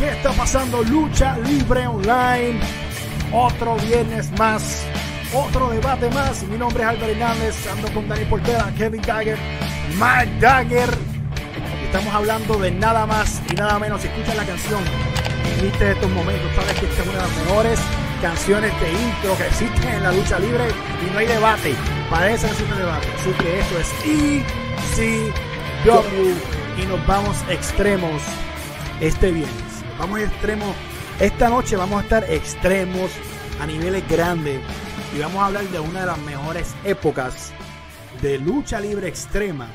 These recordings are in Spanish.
¿Qué está pasando? Lucha Libre Online. Otro viernes más. Otro debate más. Mi nombre es Albert Hernández. Ando con Dani Portera, Kevin Dagger, Mike Dagger. Estamos hablando de nada más y nada menos. Si escuchas la canción, viste estos momentos, sabes que esta es una de las mejores canciones de intro que existen en la lucha libre y no hay debate. Para eso no debate. Así que esto es ECW y nos vamos extremos este viernes. Vamos extremos. Esta noche vamos a estar extremos a niveles grandes y vamos a hablar de una de las mejores épocas de lucha libre extrema.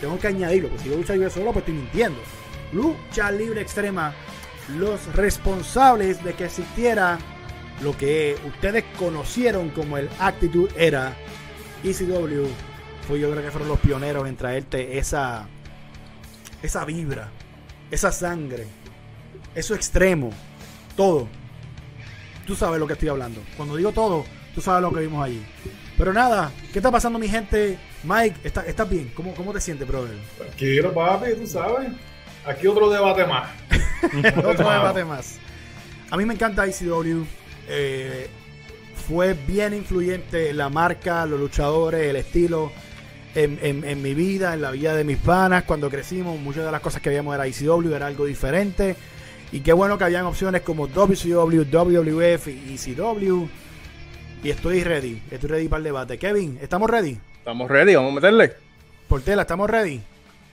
Tengo que añadirlo, porque si yo lucha libre solo, pues estoy mintiendo. Lucha libre extrema, los responsables de que existiera lo que ustedes conocieron como el Attitude Era, ECW, fue yo creo que fueron los pioneros en traerte esa, esa vibra, esa sangre, eso extremo, todo. Tú sabes lo que estoy hablando. Cuando digo todo, tú sabes lo que vimos allí. Pero nada, ¿qué está pasando mi gente? Mike, ¿estás, bien? ¿Cómo, ¿Cómo te sientes, brother? Tranquilo, papi, tú sabes. Aquí otro debate más. otro debate más. A mí me encanta ICW. Eh, fue bien influyente la marca, los luchadores, el estilo en, mi vida, en la vida de mis panas. Cuando crecimos, muchas de las cosas que veíamos era ICW, era algo diferente. Y qué bueno que habían opciones como WCW, WWF y ECW. Y estoy ready, estoy ready para el debate. Kevin, ¿estamos ready? Estamos ready, vamos a meterle. Portela, ¿estamos ready?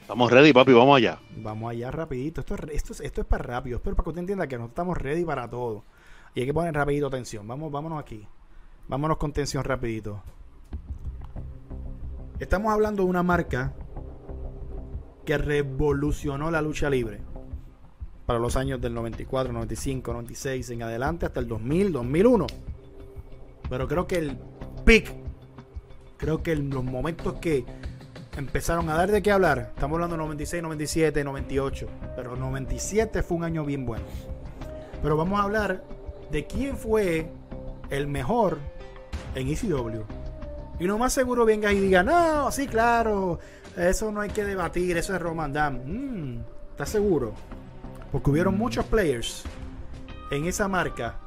Estamos ready, papi, vamos allá. Vamos allá rapidito. Esto, esto, esto es para rápido. Espero para que usted entienda que no estamos ready para todo. Y hay que poner rapidito tensión. Vamos, vámonos aquí. Vámonos con tensión rapidito. Estamos hablando de una marca que revolucionó la lucha libre para los años del 94, 95, 96 en adelante hasta el 2000, 2001. Pero creo que el pick, creo que en los momentos que empezaron a dar de qué hablar, estamos hablando de 96, 97, 98, pero 97 fue un año bien bueno. Pero vamos a hablar de quién fue el mejor en ECW. Y no más seguro venga y diga, no, sí, claro, eso no hay que debatir, eso es Roman Dam. Mm, ¿Estás seguro? Porque hubieron muchos players en esa marca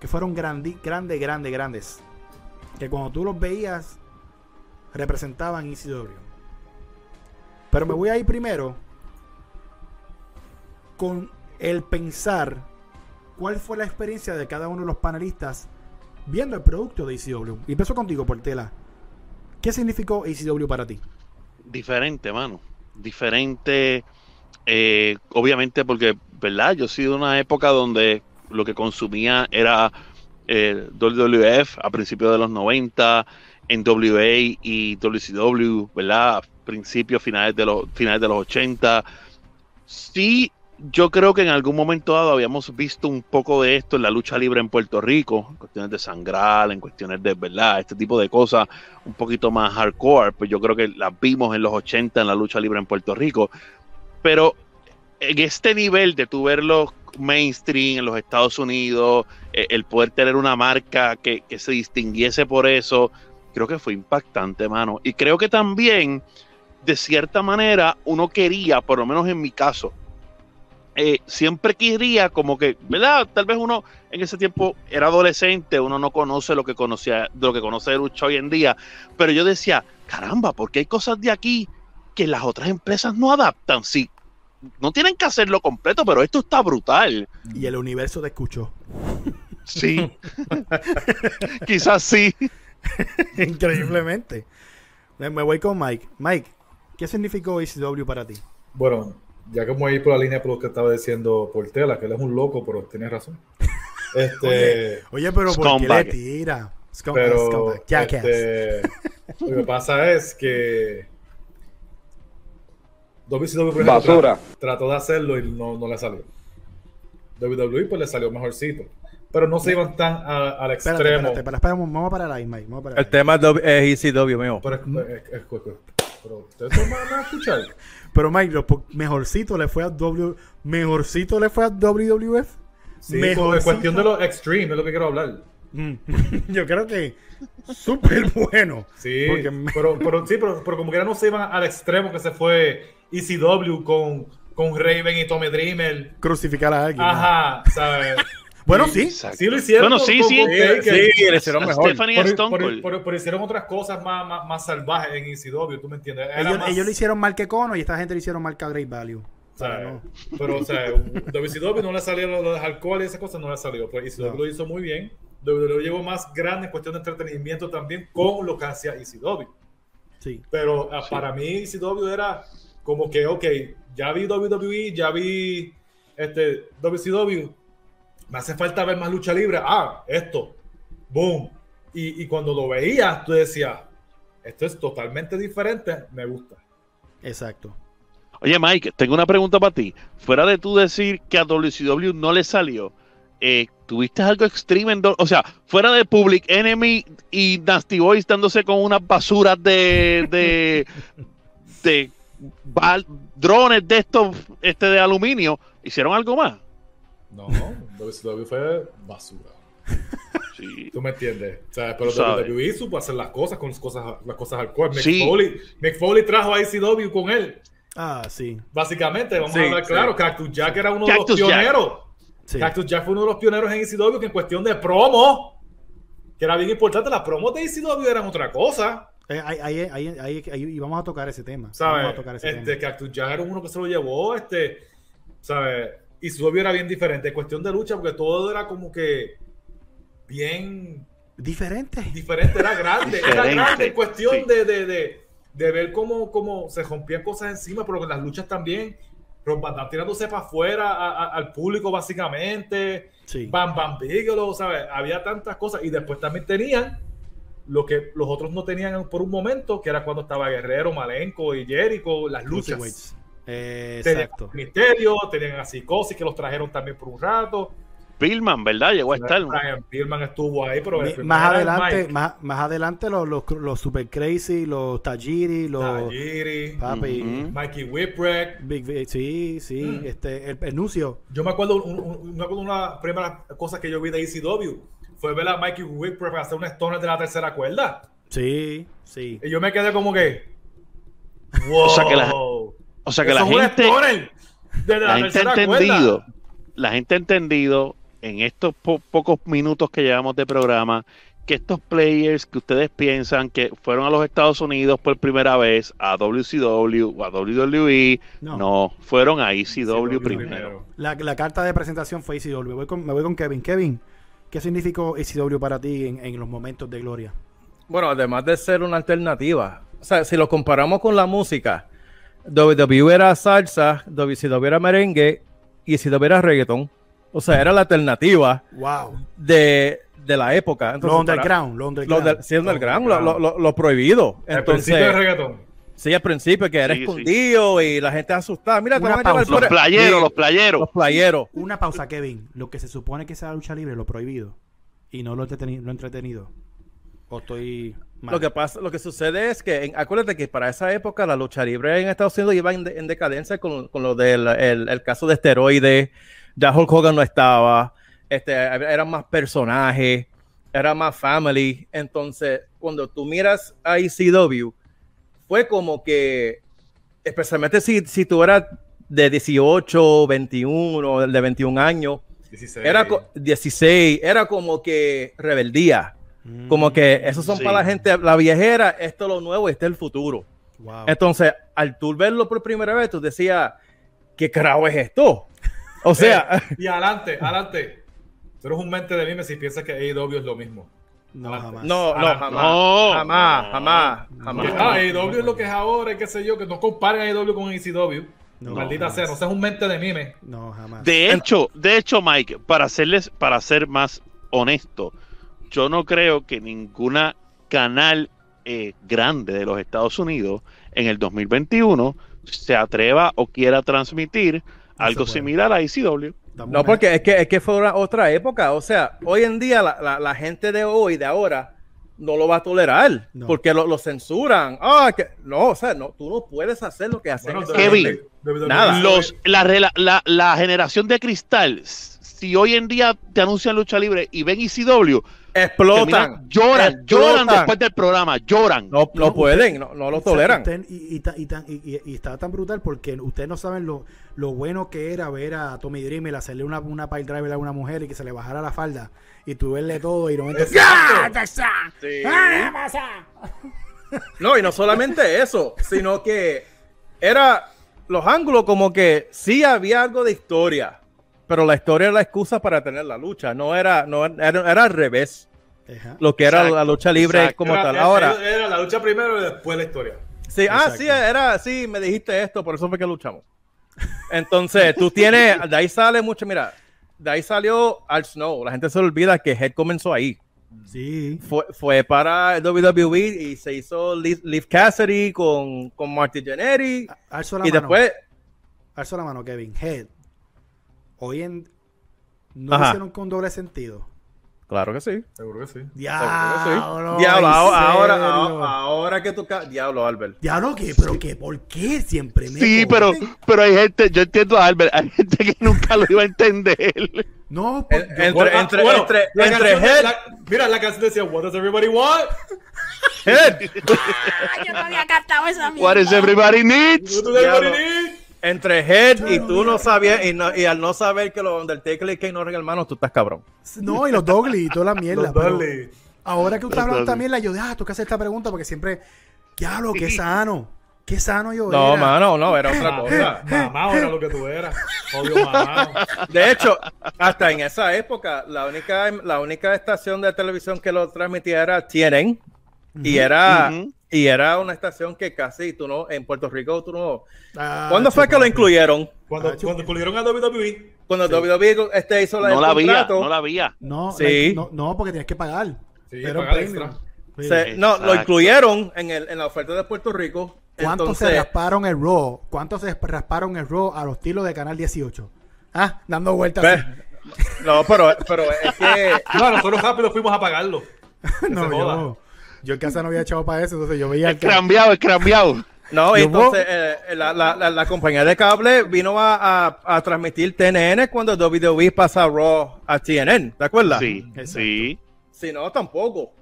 que fueron grandes, grandes, grandes, grandes. Que cuando tú los veías, representaban ECW. Pero me voy a ir primero con el pensar cuál fue la experiencia de cada uno de los panelistas viendo el producto de ECW. Y empezó contigo, Portela. ¿Qué significó ECW para ti? Diferente, mano. Diferente, eh, obviamente porque, ¿verdad? Yo he sido una época donde lo que consumía era eh, WWF a principios de los 90, NWA y WCW, ¿verdad? A principios, finales de los, finales de los 80. Sí yo creo que en algún momento dado habíamos visto un poco de esto en la lucha libre en Puerto Rico, en cuestiones de sangral, en cuestiones de verdad, este tipo de cosas un poquito más hardcore, pues yo creo que las vimos en los 80 en la lucha libre en Puerto Rico, pero en este nivel de tu verlo mainstream en los Estados Unidos, eh, el poder tener una marca que, que se distinguiese por eso, creo que fue impactante, mano. Y creo que también, de cierta manera, uno quería, por lo menos en mi caso, eh, siempre quería como que, ¿verdad? Tal vez uno en ese tiempo era adolescente, uno no conoce lo que conocía, lo que conoce de lucha hoy en día, pero yo decía, caramba, porque hay cosas de aquí que las otras empresas no adaptan? Sí, no tienen que hacerlo completo, pero esto está brutal. Y el universo te escuchó. Sí, quizás sí. Increíblemente. Me voy con Mike. Mike, ¿qué significó ECW para ti? Bueno, ya que voy a ir por la línea por lo que estaba diciendo Portela, que él es un loco, pero tiene razón. Este, oye, pero ¿por qué le tira? pero este, lo que pasa es que WCW Basura. Trató, de hacerlo y no, no le salió. WWE pues le salió mejorcito. Pero no se iban tan al extremo. Espérate, espérate, vamos para la Mike. Vamos para el tema es ECW, mío. Pero, es, es, pero ustedes van a escuchar. Pero Mike, lo mejorcito le fue a W. Mejorcito le fue a WWF. Sí, mejor cuestión de los extreme, es lo que quiero hablar. Mm. Yo creo que súper bueno. Sí, pero, pero, sí pero, pero, como que ya no se iban al extremo que se fue ECW con con Raven y Tommy Dreamer. Crucificar a alguien. Ajá, ¿sabes? Bueno, sí. Exacto. Sí lo hicieron. Bueno, sí, sí. Taker. Sí, le hicieron mejor. Stephanie Stone pero hicieron otras cosas más, más, más salvajes en ECW, ¿tú me entiendes? Era Ellos, más- ellos lo hicieron mal que Cono y esta gente lo hicieron mal que a Great Value. o sea, no- Pero, o sea, WCW no le salió lo de alcohol y esas cosas, no le salió. Pero ECW No. lo hizo muy bien. WWE llegó más grande en cuestión de entretenimiento también con lo que hacía ECW. Sí. Pero ah, para mí ECW era como que, ok, ya vi WWE, ya vi este, WCW, me hace falta ver más lucha libre. Ah, esto, boom. Y, y cuando lo veías, tú decías, esto es totalmente diferente, me gusta. Exacto. Oye, Mike, tengo una pregunta para ti. Fuera de tú decir que a WCW no le salió, eh, ¿tuviste algo extreme en... O sea, fuera de Public Enemy y Nasty Boys dándose con unas basuras de... de, drones de estos este de aluminio, ¿hicieron algo más? No, WCW fue basura. Sí. ¿Tú me entiendes? O sea, pero. WWE supo hacer las cosas con las cosas, las cosas alcohol. Mick, Sí. Foley, Mick Foley trajo a ECW con él. Ah, sí. Básicamente, vamos Sí, a hablar sí. claro, Cactus Jack era uno Cactus de los Jack. pioneros. sí. Cactus Jack fue uno de los pioneros en ECW que en cuestión de promo, que era bien importante, las promos de ECW eran otra cosa. Eh, ahí, ahí, ahí, ahí- ahí- y vamos a tocar ese tema. ¿Sabes? Vamos a tocar ese Este, tema. Cactus Jack era uno que se lo llevó, este, ¿sabes? ECW era bien diferente en cuestión de lucha porque todo era como que bien Diferente. diferente, era grande, era Diferente, grande en cuestión sí. de, de, de, de ver cómo, cómo se rompían cosas encima, pero en las luchas también, Rob Van Dam tirándose para afuera a- a- al público básicamente, Sí. Bam Bam Bigelow, ¿sabes? Había tantas cosas y después también tenían lo que los otros no tenían por un momento, que era cuando estaba Guerrero, Malenko y Jericho, las luchas. Eh, Tenían exacto. Misterio, tenían a Psicosis que los trajeron también por un rato. Pillman, ¿verdad? Llegó a estar. Brian Pillman estuvo ahí, pero el Mi- más adelante, más, más adelante los, los, los Super Crazy, los Tajiri, los Tajiri, papi. Mikey Whipwreck. Big V- sí, sí, Mm. este, el, el Nucio. Yo me acuerdo, un- un- me acuerdo una primera cosa que yo vi de ECW fue ver a Mikey Whipwreck hacer un stoner de la tercera cuerda. Sí, sí. Y yo me quedé como que. Wow. O sea que la- O sea que la gente... stoner desde la, la gente ha tercera entendido, cuerda. la gente ha entendido en estos po- pocos minutos que llevamos de programa que estos players que ustedes piensan que fueron a los Estados Unidos por primera vez a WCW o a WWE, No. no, fueron a ECW ECW primero. La, la carta de presentación fue ECW. Voy, con, me voy con Kevin. Kevin, ¿qué significó ECW para ti en, en los momentos de gloria? Bueno, además de ser una alternativa, o sea, si lo comparamos con la música, WWE era salsa, WCW era merengue y ECW era reggaeton. O sea, era la alternativa Wow. de, de la época. Lo Entonces, underground, lo Lo, underground. del- sí, underground, Underground. lo, lo- lo prohibido. Al principio del Entonces, reggaetón. Sí, al principio que era Sí, sí. escondido y la gente asustada. Mira, te van a llevar por- Los playeros, Sí, los playeros. los playeros. Una pausa, Kevin. Lo que se supone que sea lucha libre, lo prohibido. Y no lo, entreteni- lo entretenido. O estoy mal. Lo que pasa, lo que sucede es que, en- acuérdate que para esa época la lucha libre en Estados Unidos iba en, de- en decadencia con, con lo del el, el caso de esteroides. Ya Hulk Hogan no estaba, este, eran más personajes, era más family. Entonces, cuando tú miras a ECW, fue como que, especialmente si, si tú eras de 18, 21, de 21 años, 16. era co- 16, era como que rebeldía. Mm, Como que esos son Sí. para la gente, la viejera, esto es lo nuevo, este es el futuro. Wow. Entonces, al tú verlo por primera vez, tú decías, ¿qué carajo es esto? O sea, Y adelante, adelante. Tú eres un mente de mime si piensas que AEW es lo mismo. No, jamás. no, no, jamás, no. jamás, jamás, jamás. Ah, AEW es lo que es ahora, y qué sé yo, que no comparen AEW con ECW. No, Maldita jamás. sea, no seas un mente de mime. No, jamás. De hecho, de hecho, Mike, para hacerles, para ser más honesto, yo no creo que ninguna canal eh, grande de los Estados Unidos en el 2021 se atreva o quiera transmitir algo similar a ICW. No, porque es que, es que fue una- otra época. O sea, hoy en día la, la- la gente de hoy, de ahora, no lo va a tolerar No. porque lo, lo censuran. Ah, que no, o sea, no, tú no puedes hacer lo que hacen. Bueno, Kevin, nada. Los, la, rela- la, la generación de cristal, si hoy en día te anuncian lucha libre y ven ICW, Explotan. terminan- lloran, Explotan. lloran después del programa, lloran. No, no No, pueden, no, no lo toleran. Usted- y, y está tan brutal porque ustedes no saben lo, lo bueno que era ver a Tommy Dreamer hacerle una, una pile driver a una mujer y que se le bajara la falda y tú verle todo y no Exacto. Sí. ¡Ah, pasa! No, y no solamente eso, sino que era los ángulos como que sí había algo de historia, pero la historia era la excusa para tener la lucha, no era, no era, era al revés, Ajá. lo que era Exacto, la lucha libre exacto. como Era- tal. Ahora, Era la lucha primero y después la historia. sí, ah, Exacto. sí, era, sí, me dijiste esto, por eso fue que luchamos. Entonces, tú tienes, de ahí sale mucho, mira, de ahí salió Al Snow, la gente se olvida que Head comenzó ahí. Sí. Fue, fue para el WWE y se hizo Liv, Liv Cassidy con, con Marty Jannetty. Alzo la Y mano. después, Alzo la mano, Kevin. Head. Hoy en. No lo hicieron con doble sentido. claro que sí. Seguro que sí. Diablo. Diablo, ¿en ahora, ahora, serio? ahora, ahora que tú... ca- Diablo, Albert. Diablo, ¿qué? ¿Pero qué? ¿Por qué siempre me Sí, pero, pero hay gente, yo entiendo a Albert, hay gente que nunca lo iba a entender. No, por- yo- entre- Bueno, entre- bueno, entre- la entre canción Head- la- mira, la canción decía, What does everybody want? Head, Yo no había cantado esa mierda. What is everybody needs? What does everybody Diablo. Entre Head y tú no sabías, y, no- y al no saber que los Undertaker y Kane no eran hermanos, tú estás cabrón. No, y los Dogly y toda la mierda. Los pero ahora que usted Los habla Dudley. también, la yo, ah, tú que hacer esta pregunta porque siempre. Diablo, qué sano. Qué sano yo No, era. mano, no, era otra cosa. Mamá, era lo que tú eras. Obvio, mamá. De hecho, hasta en esa época, la única, la única estación de televisión que lo transmitía era TNN. Y era. Y era una estación que casi tú no, en Puerto Rico tú no. Ah, ¿Cuándo fue que lo incluyeron? Cuando, Ah, cuando incluyeron a WWE, Cuando WWE este hizo la No la había, no la había. No, Sí. la- no, no, porque tienes que pagar. Sí, extra. Sí. se- no, lo incluyeron en, el, en la oferta de Puerto Rico. ¿Cuánto Entonces, se rasparon el Raw? ¿Cuánto se rasparon el Raw a los tiros de Canal 18? Ah, dando vueltas. así. no, pero, pero es que No, nosotros rápido fuimos a pagarlo. No, yo, yo en casa no había echado para eso, entonces yo veía Escrambiado, escrambiado. No, entonces eh, la, la, la, la compañía de cable vino a, a, a transmitir TNN cuando WWE pasa a Raw a TNN, ¿te acuerdas? Sí, Exacto. sí. Si no, tampoco.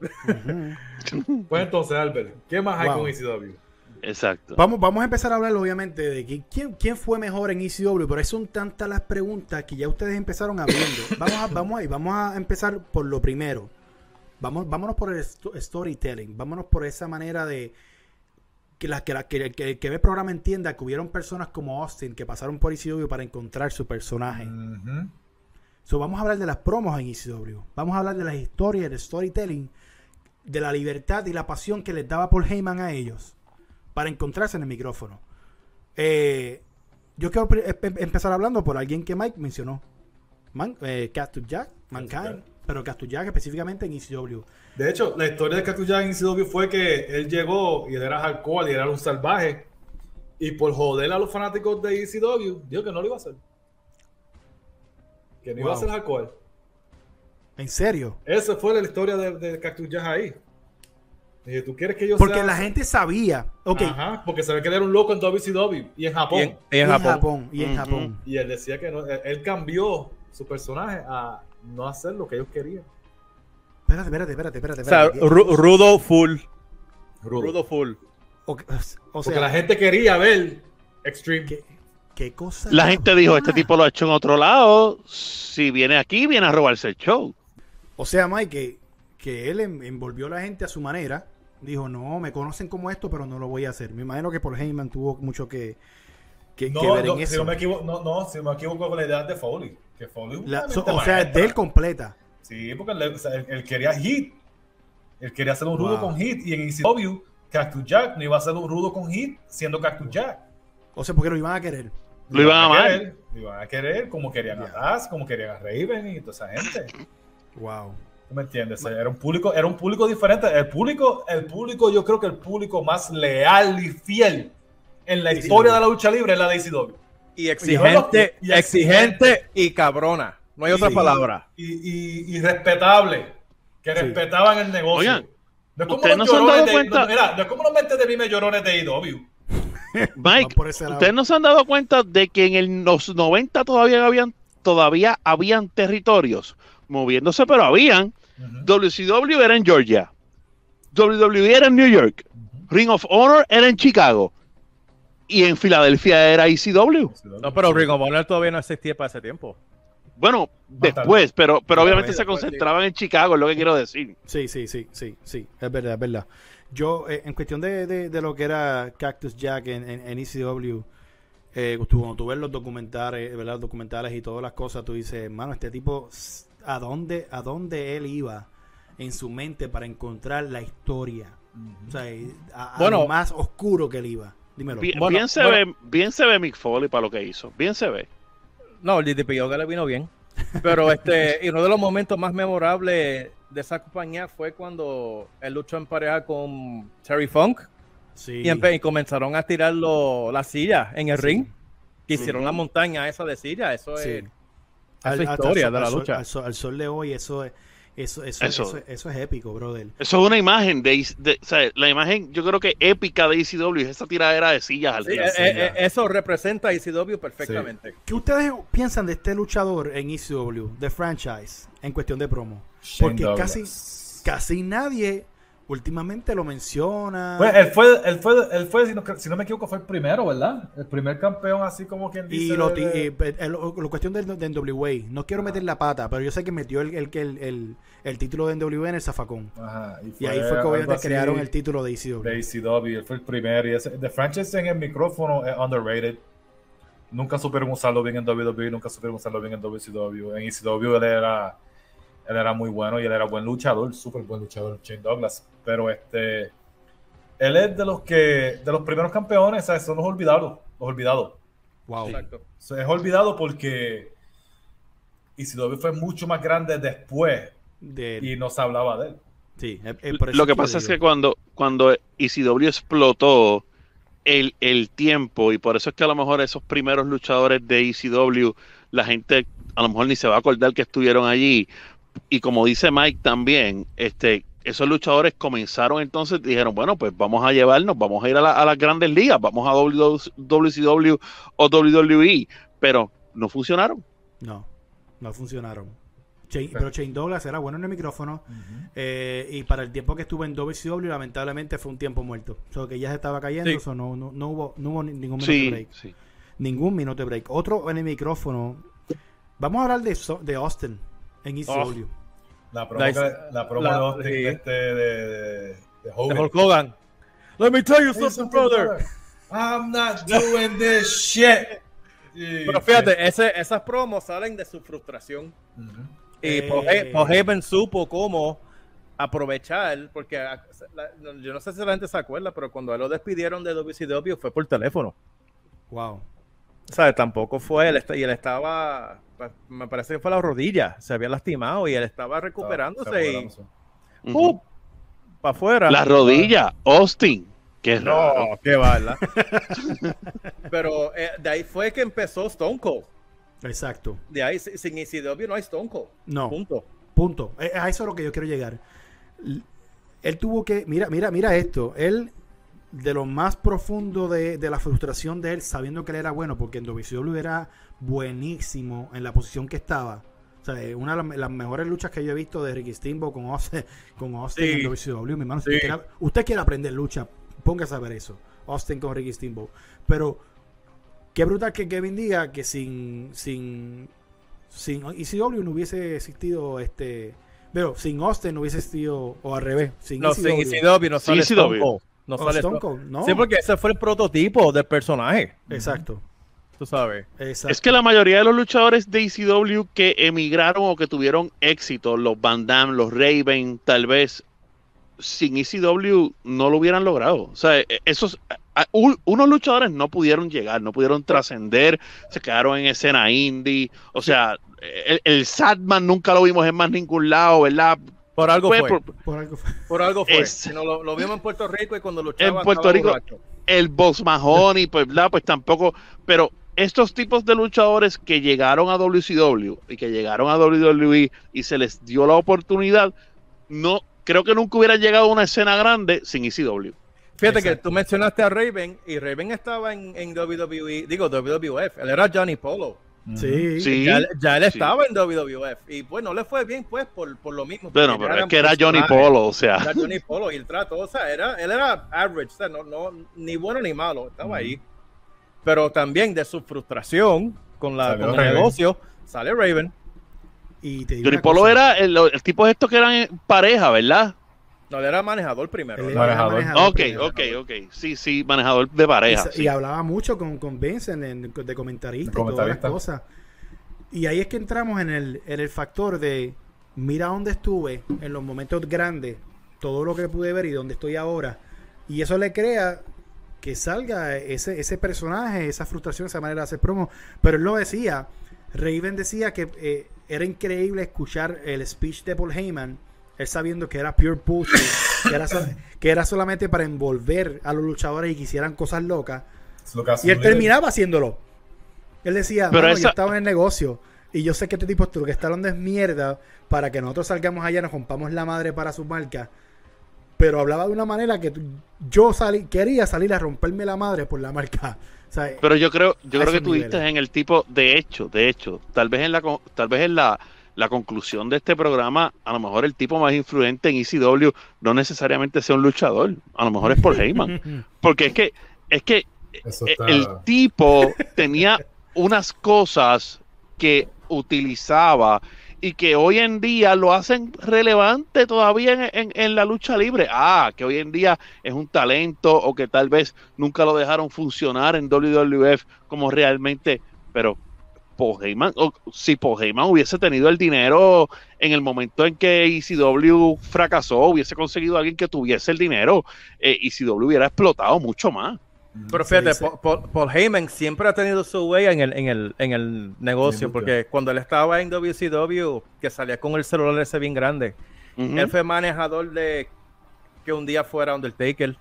Pues entonces, Albert, ¿qué más hay Wow. con ECW? Exacto. Vamos, vamos a empezar a hablar, obviamente, de que- quién, quién fue mejor en ECW, pero son tantas las preguntas que ya ustedes empezaron abriendo. Vamos a, vamos ahí, vamos a empezar por lo primero. Vamos, vámonos por el sto- storytelling, vámonos por esa manera de que, la, que, la- que, que el que ve el programa entienda que hubieron personas como Austin que pasaron por ECW para encontrar su personaje. So, vamos a hablar de las promos en ECW. Vamos a hablar de las historias, del storytelling, de la libertad y la pasión que les daba Paul Heyman a ellos para encontrarse en el micrófono. Eh, yo quiero em- em- empezar hablando por alguien que Mike mencionó. Man, eh, Jack, Mankind, pero Cactus Jack específicamente en ECW. De hecho, la historia de Cactus Jack en ECW fue que él llegó y él era hardcore y era un salvaje. Y por joder a los fanáticos de ECW, dijo que no lo iba a hacer. Que no iba a ser hardcore. ¿En serio? Esa fue la historia de, de Cactus Jack ahí. Dije, ¿tú quieres que yo Porque sea- la gente sabía. Ok. Ajá, porque se ve que él era un loco en WCW y en Japón. Y en, Y, y en Japón. Y en. Japón. él decía que no, él, él cambió su personaje a no hacer lo que ellos querían. Espérate, espérate, espérate, espérate. O sea, ru- rudo full. Rudo. Rudo full. Ok, o porque sea, la gente quería ver Extreme. ¿qué, qué cosa? La gente dijo, este tipo lo ha hecho en otro lado. Si viene aquí, viene a robarse el show. O sea, Mike, que, que él en- envolvió a la gente a su manera. Dijo, no, me conocen como esto, pero no lo voy a hacer. Me imagino que por Heyman tuvo mucho que, que, que No, ver no, en si eso. no me equivoco, no, no, si no me equivoco con la idea de Foley. Que Foley es La- so- o sea, maestra. de él completa. Sí, porque él, o sea, él- él quería hit. Él quería hacer un rudo Wow. con hit. Y en ECW, Cactus Jack no iba a hacer un rudo con hit siendo Cactus Jack. O sea, porque lo iban a querer. Lo iban a amar. querer, Lo iban a querer como querían a Taz, como querían a Raven y toda esa gente. Wow. ¿Tú me entiendes? Era un público, era un público diferente. El público, el público, yo creo que el público más leal y fiel en la historia de la lucha libre es la de ECW. Y exigente, Y exigente y cabrona. No hay otra palabra. Y, y- y respetable. Que Sí. respetaban el negocio. Oigan, no es como ¿ustedes los no se han llorones dado de- cuenta? no, mira, no es como los mentes de mime llorones de IW. Mike. ¿ustedes no se han dado cuenta de que en el- los 90 todavía habían, todavía habían territorios moviéndose, pero habían, WCW era en Georgia. WWE era en New York. Ring of Honor era en Chicago. Y en Filadelfia era ECW. No, pero Ring of Honor todavía no existía para ese tiempo. Bueno, después, pero, pero obviamente se concentraban en Chicago, es lo que quiero decir. Sí, sí, sí, sí, sí, es verdad, es verdad. Yo, eh, en cuestión de, de, de, lo que era Cactus Jack en, en, en ECW, eh, cuando tú ves los documentales, ¿verdad? Los documentales y todas las cosas, tú dices, hermano, este tipo, ¿a dónde, ¿a dónde él iba en su mente para encontrar la historia? O sea, a, a Bueno. lo más oscuro que él iba. Dímelo. Bien, Bueno, bien se bueno. ve, bien se ve Mick Foley para lo que hizo. Bien se ve. No, el DDP Yoga le vino bien. Pero este, y uno de los momentos más memorables de esa compañía fue cuando él luchó en pareja con Terry Funk Sí. y, y comenzaron a tirar lo- las sillas en el Sí. ring. Que hicieron la montaña esa de sillas. Eso Sí. es. Al- Esa historia de la al sol- lucha. Al sol, al sol de hoy, eso es, eso, eso, Eso. eso, eso es épico, brother. Eso es una imagen de, de- o sea, la imagen yo creo que épica de ECW es esa tiradera de sillas al Sí, ring. eh, eh, eh, eso representa a ECW perfectamente. ¿Qué ustedes piensan de este luchador en ECW, de franchise, en cuestión de promo? Shane Porque Douglas. casi, casi nadie últimamente lo menciona. Pues él fue, él fue, él fue si, no, si no me equivoco, fue el primero, ¿verdad? El primer campeón, así como quien dice. y lo, de- ti- y, pe- el- lo- lo cuestión del, del NWA, no quiero meter la pata, pero yo sé que metió el, el, el, el, título de NWA en el zafacón. Ajá, Y ahí fue que obviamente crearon el título de ECW. de ECW. Él fue el primero. Y ese, The franchise en el micrófono es underrated. Nunca supieron usarlo bien en WWE, nunca supieron usarlo bien en WCW. En ECW él era, él era muy bueno y él era buen luchador, súper buen luchador, Shane Douglas. Pero este, él es de los que, de los primeros campeones, ¿sabes? son los olvidados, los olvidados. Wow. Exacto. Es olvidado porque ECW fue mucho más grande después De- y no se hablaba de él. sí, Lo que pasa es que cuando, cuando ECW explotó el, el tiempo, y por eso es que a lo mejor esos primeros luchadores de ECW, la gente a lo mejor ni se va a acordar que estuvieron allí. Y como dice Mike también, este, esos luchadores comenzaron entonces, dijeron, bueno, pues vamos a llevarnos, vamos a ir a, la- a las grandes ligas, vamos a WCW o WWE, pero no funcionaron. No, no funcionaron. Shane- pero Shane Douglas era bueno en el micrófono. eh, y para el tiempo que estuvo en WCW, lamentablemente fue un tiempo muerto. O sea, que ya se estaba cayendo. Sí. no, no, no hubo, no hubo ni- ningún minuto de Sí, break. sí. Ningún minuto break. Otro en el micrófono. Vamos a hablar de Austin en ECW. La promo, la promo La- de Austin, sí. este, de, de, de Hogan. De Hulk Hogan. Let me tell you Hey, something, brother. I'm not doing this shit. Pero fíjate, ese, esas promos salen de su frustración. Y Eh. Paul Heyman supo cómo aprovechar, porque la- yo no sé si la gente se acuerda, pero cuando a él lo despidieron de WCW fue por teléfono. Wow. O sea, tampoco fue, él, y él estaba, me parece que fue la rodilla, se había lastimado y él estaba recuperándose Estaba- y Ujú. para afuera. La rodilla, Austin, que raro. No, qué va, ¿verdad? Pero eh, de ahí fue que empezó Stone Cold. Exacto. De ahí, si- sin ECW no hay Stone Cold. No. Punto. Punto. Eh, A eso es lo que yo quiero llegar. Él tuvo que. Mira, mira, mira esto. Él, de lo más profundo de, de la frustración de él, sabiendo que él era bueno, porque en WCW era buenísimo en la posición que estaba. O sea, una de las, las mejores luchas que yo he visto de Ricky Steamboat con Austin, con Austin Sí. en WCW. Mi hermano, si usted, quiere, usted quiere aprender lucha, póngase a ver eso. Austin con Ricky Steamboat. Pero, qué brutal que Kevin diga que sin. sin sin ECW no hubiese existido este pero sin Austin no hubiese existido o al revés sin No, sin ECW. ECW no sale No O sale Stone Stone- Cold, no Sí, porque ese fue el prototipo del personaje, exacto tú sabes. exacto Es que la mayoría de los luchadores de ECW que emigraron o que tuvieron éxito, los Van Damme, los Raven, tal vez sin ECW no lo hubieran logrado. O sea, e- esos unos luchadores no pudieron llegar, no pudieron trascender, se quedaron en escena indie. O sea, el, el Sadman nunca lo vimos en más ningún lado, ¿verdad? Por algo Fue fue. por- por algo fue. Por algo fue. Es- Si no, lo, lo vimos en Puerto Rico y cuando luchaba En Puerto Rico- borracho. el Boss Mahoney, pues, ¿verdad? pues tampoco, pero estos tipos de luchadores que llegaron a WCW y que llegaron a WWE y se les dio la oportunidad, no creo que nunca hubieran llegado a una escena grande sin ECW. Fíjate que tú mencionaste a Raven y Raven estaba en, en WWE, digo WWF, él era Johnny Polo. Sí. Sí, Ya, ya él sí. estaba en WWF y bueno, no le fue bien pues por, por lo mismo. Bueno, pero es que era Johnny. Polo, o sea. Era Johnny Polo y el trato, o sea, era, él era average, o sea, no, no, ni bueno ni malo, estaba ahí. Pero también de su frustración con, la, con el negocio, sale Raven. Y te Johnny Polo cosa, era el, el tipo de estos que eran pareja, ¿verdad? No, él era manejador primero. él ¿no? era Manejador. manejador Ok, primero. ok, ok. Sí, sí, manejador de pareja. Y, sí. y hablaba mucho con, con Vincent en- de comentarista De y todas las comentarista. cosas. Y ahí es que entramos en el, en el factor de mira dónde estuve en los momentos grandes, todo lo que pude ver y dónde estoy ahora. Y eso le crea que salga ese, ese personaje, esa frustración, esa manera de hacer promo. Pero él lo decía, Raven decía que eh, era increíble escuchar el speech de Paul Heyman, él sabiendo que era pure bullshit, que era, que era solamente para envolver a los luchadores y que hicieran cosas locas. Y él terminaba haciéndolo. Él decía, Pero "Mano, yo estaba en el negocio y yo sé que este tipo lo que está hablando es mierda para que nosotros salgamos allá y nos rompamos la madre para su marca. Pero hablaba de una manera que yo salí, quería salir a romperme la madre por la marca. O sea, Pero yo creo, yo creo que tú diste en el tipo, de hecho, de hecho, tal vez en la tal vez en la, la conclusión de este programa, a lo mejor el tipo más influyente en ECW no necesariamente sea un luchador, a lo mejor es Paul Heyman, porque es que es que está- el tipo tenía unas cosas que utilizaba y que hoy en día lo hacen relevante todavía en, en- en la lucha libre. Ah, que hoy en día es un talento o que tal vez nunca lo dejaron funcionar en WWF como realmente, pero Paul Heyman, o si Paul Heyman hubiese tenido el dinero en el momento en que ECW fracasó, hubiese conseguido a alguien que tuviese el dinero, eh, ECW hubiera explotado mucho más. Pero Se fíjate, Paul, Paul- Paul Heyman siempre ha tenido su huella en el, en el, en el negocio, porque cuando él estaba en WCW, que salía con el celular ese bien grande, él fue manejador de que un día fuera Undertaker.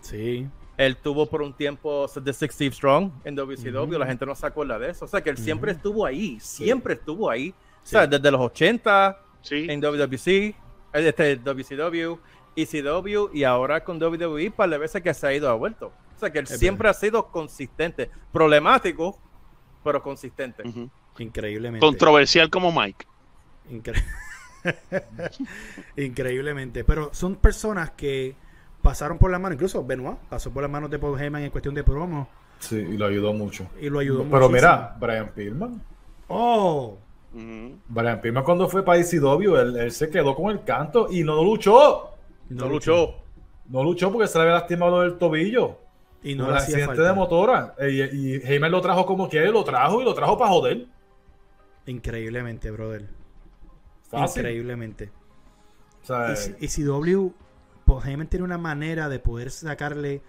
sí. Él tuvo por un tiempo The Six Steve Strong en WCW, la gente no se acuerda de eso. O sea que él siempre estuvo ahí, siempre estuvo ahí. O sea, desde los 80 Sí. en WWC, eh, este, WCW, ECW y ahora con WWE, para las veces que se ha ido a vuelto. O sea que él Es siempre ha sido consistente, problemático, pero consistente. Increíblemente. Controversial como Mike. Incre- Increíblemente. Pero son personas que pasaron por las manos, incluso Benoit pasó por las manos de Paul Heyman en cuestión de promo Sí, y lo ayudó mucho. y lo ayudó Pero muchísimo. mira, Brian Pillman. Oh. Brian Pillman cuando fue para ECW, él, él se quedó con el canto y no luchó. No luchó. No luchó porque se le había lastimado del tobillo. Y no un accidente falta. de motora. Eh, Y, y Heyman lo trajo como quiere, lo trajo y lo trajo para joder. Increíblemente, brother. Fácil. Increíblemente. O sea, Y, Heyman tiene una manera de poder sacarle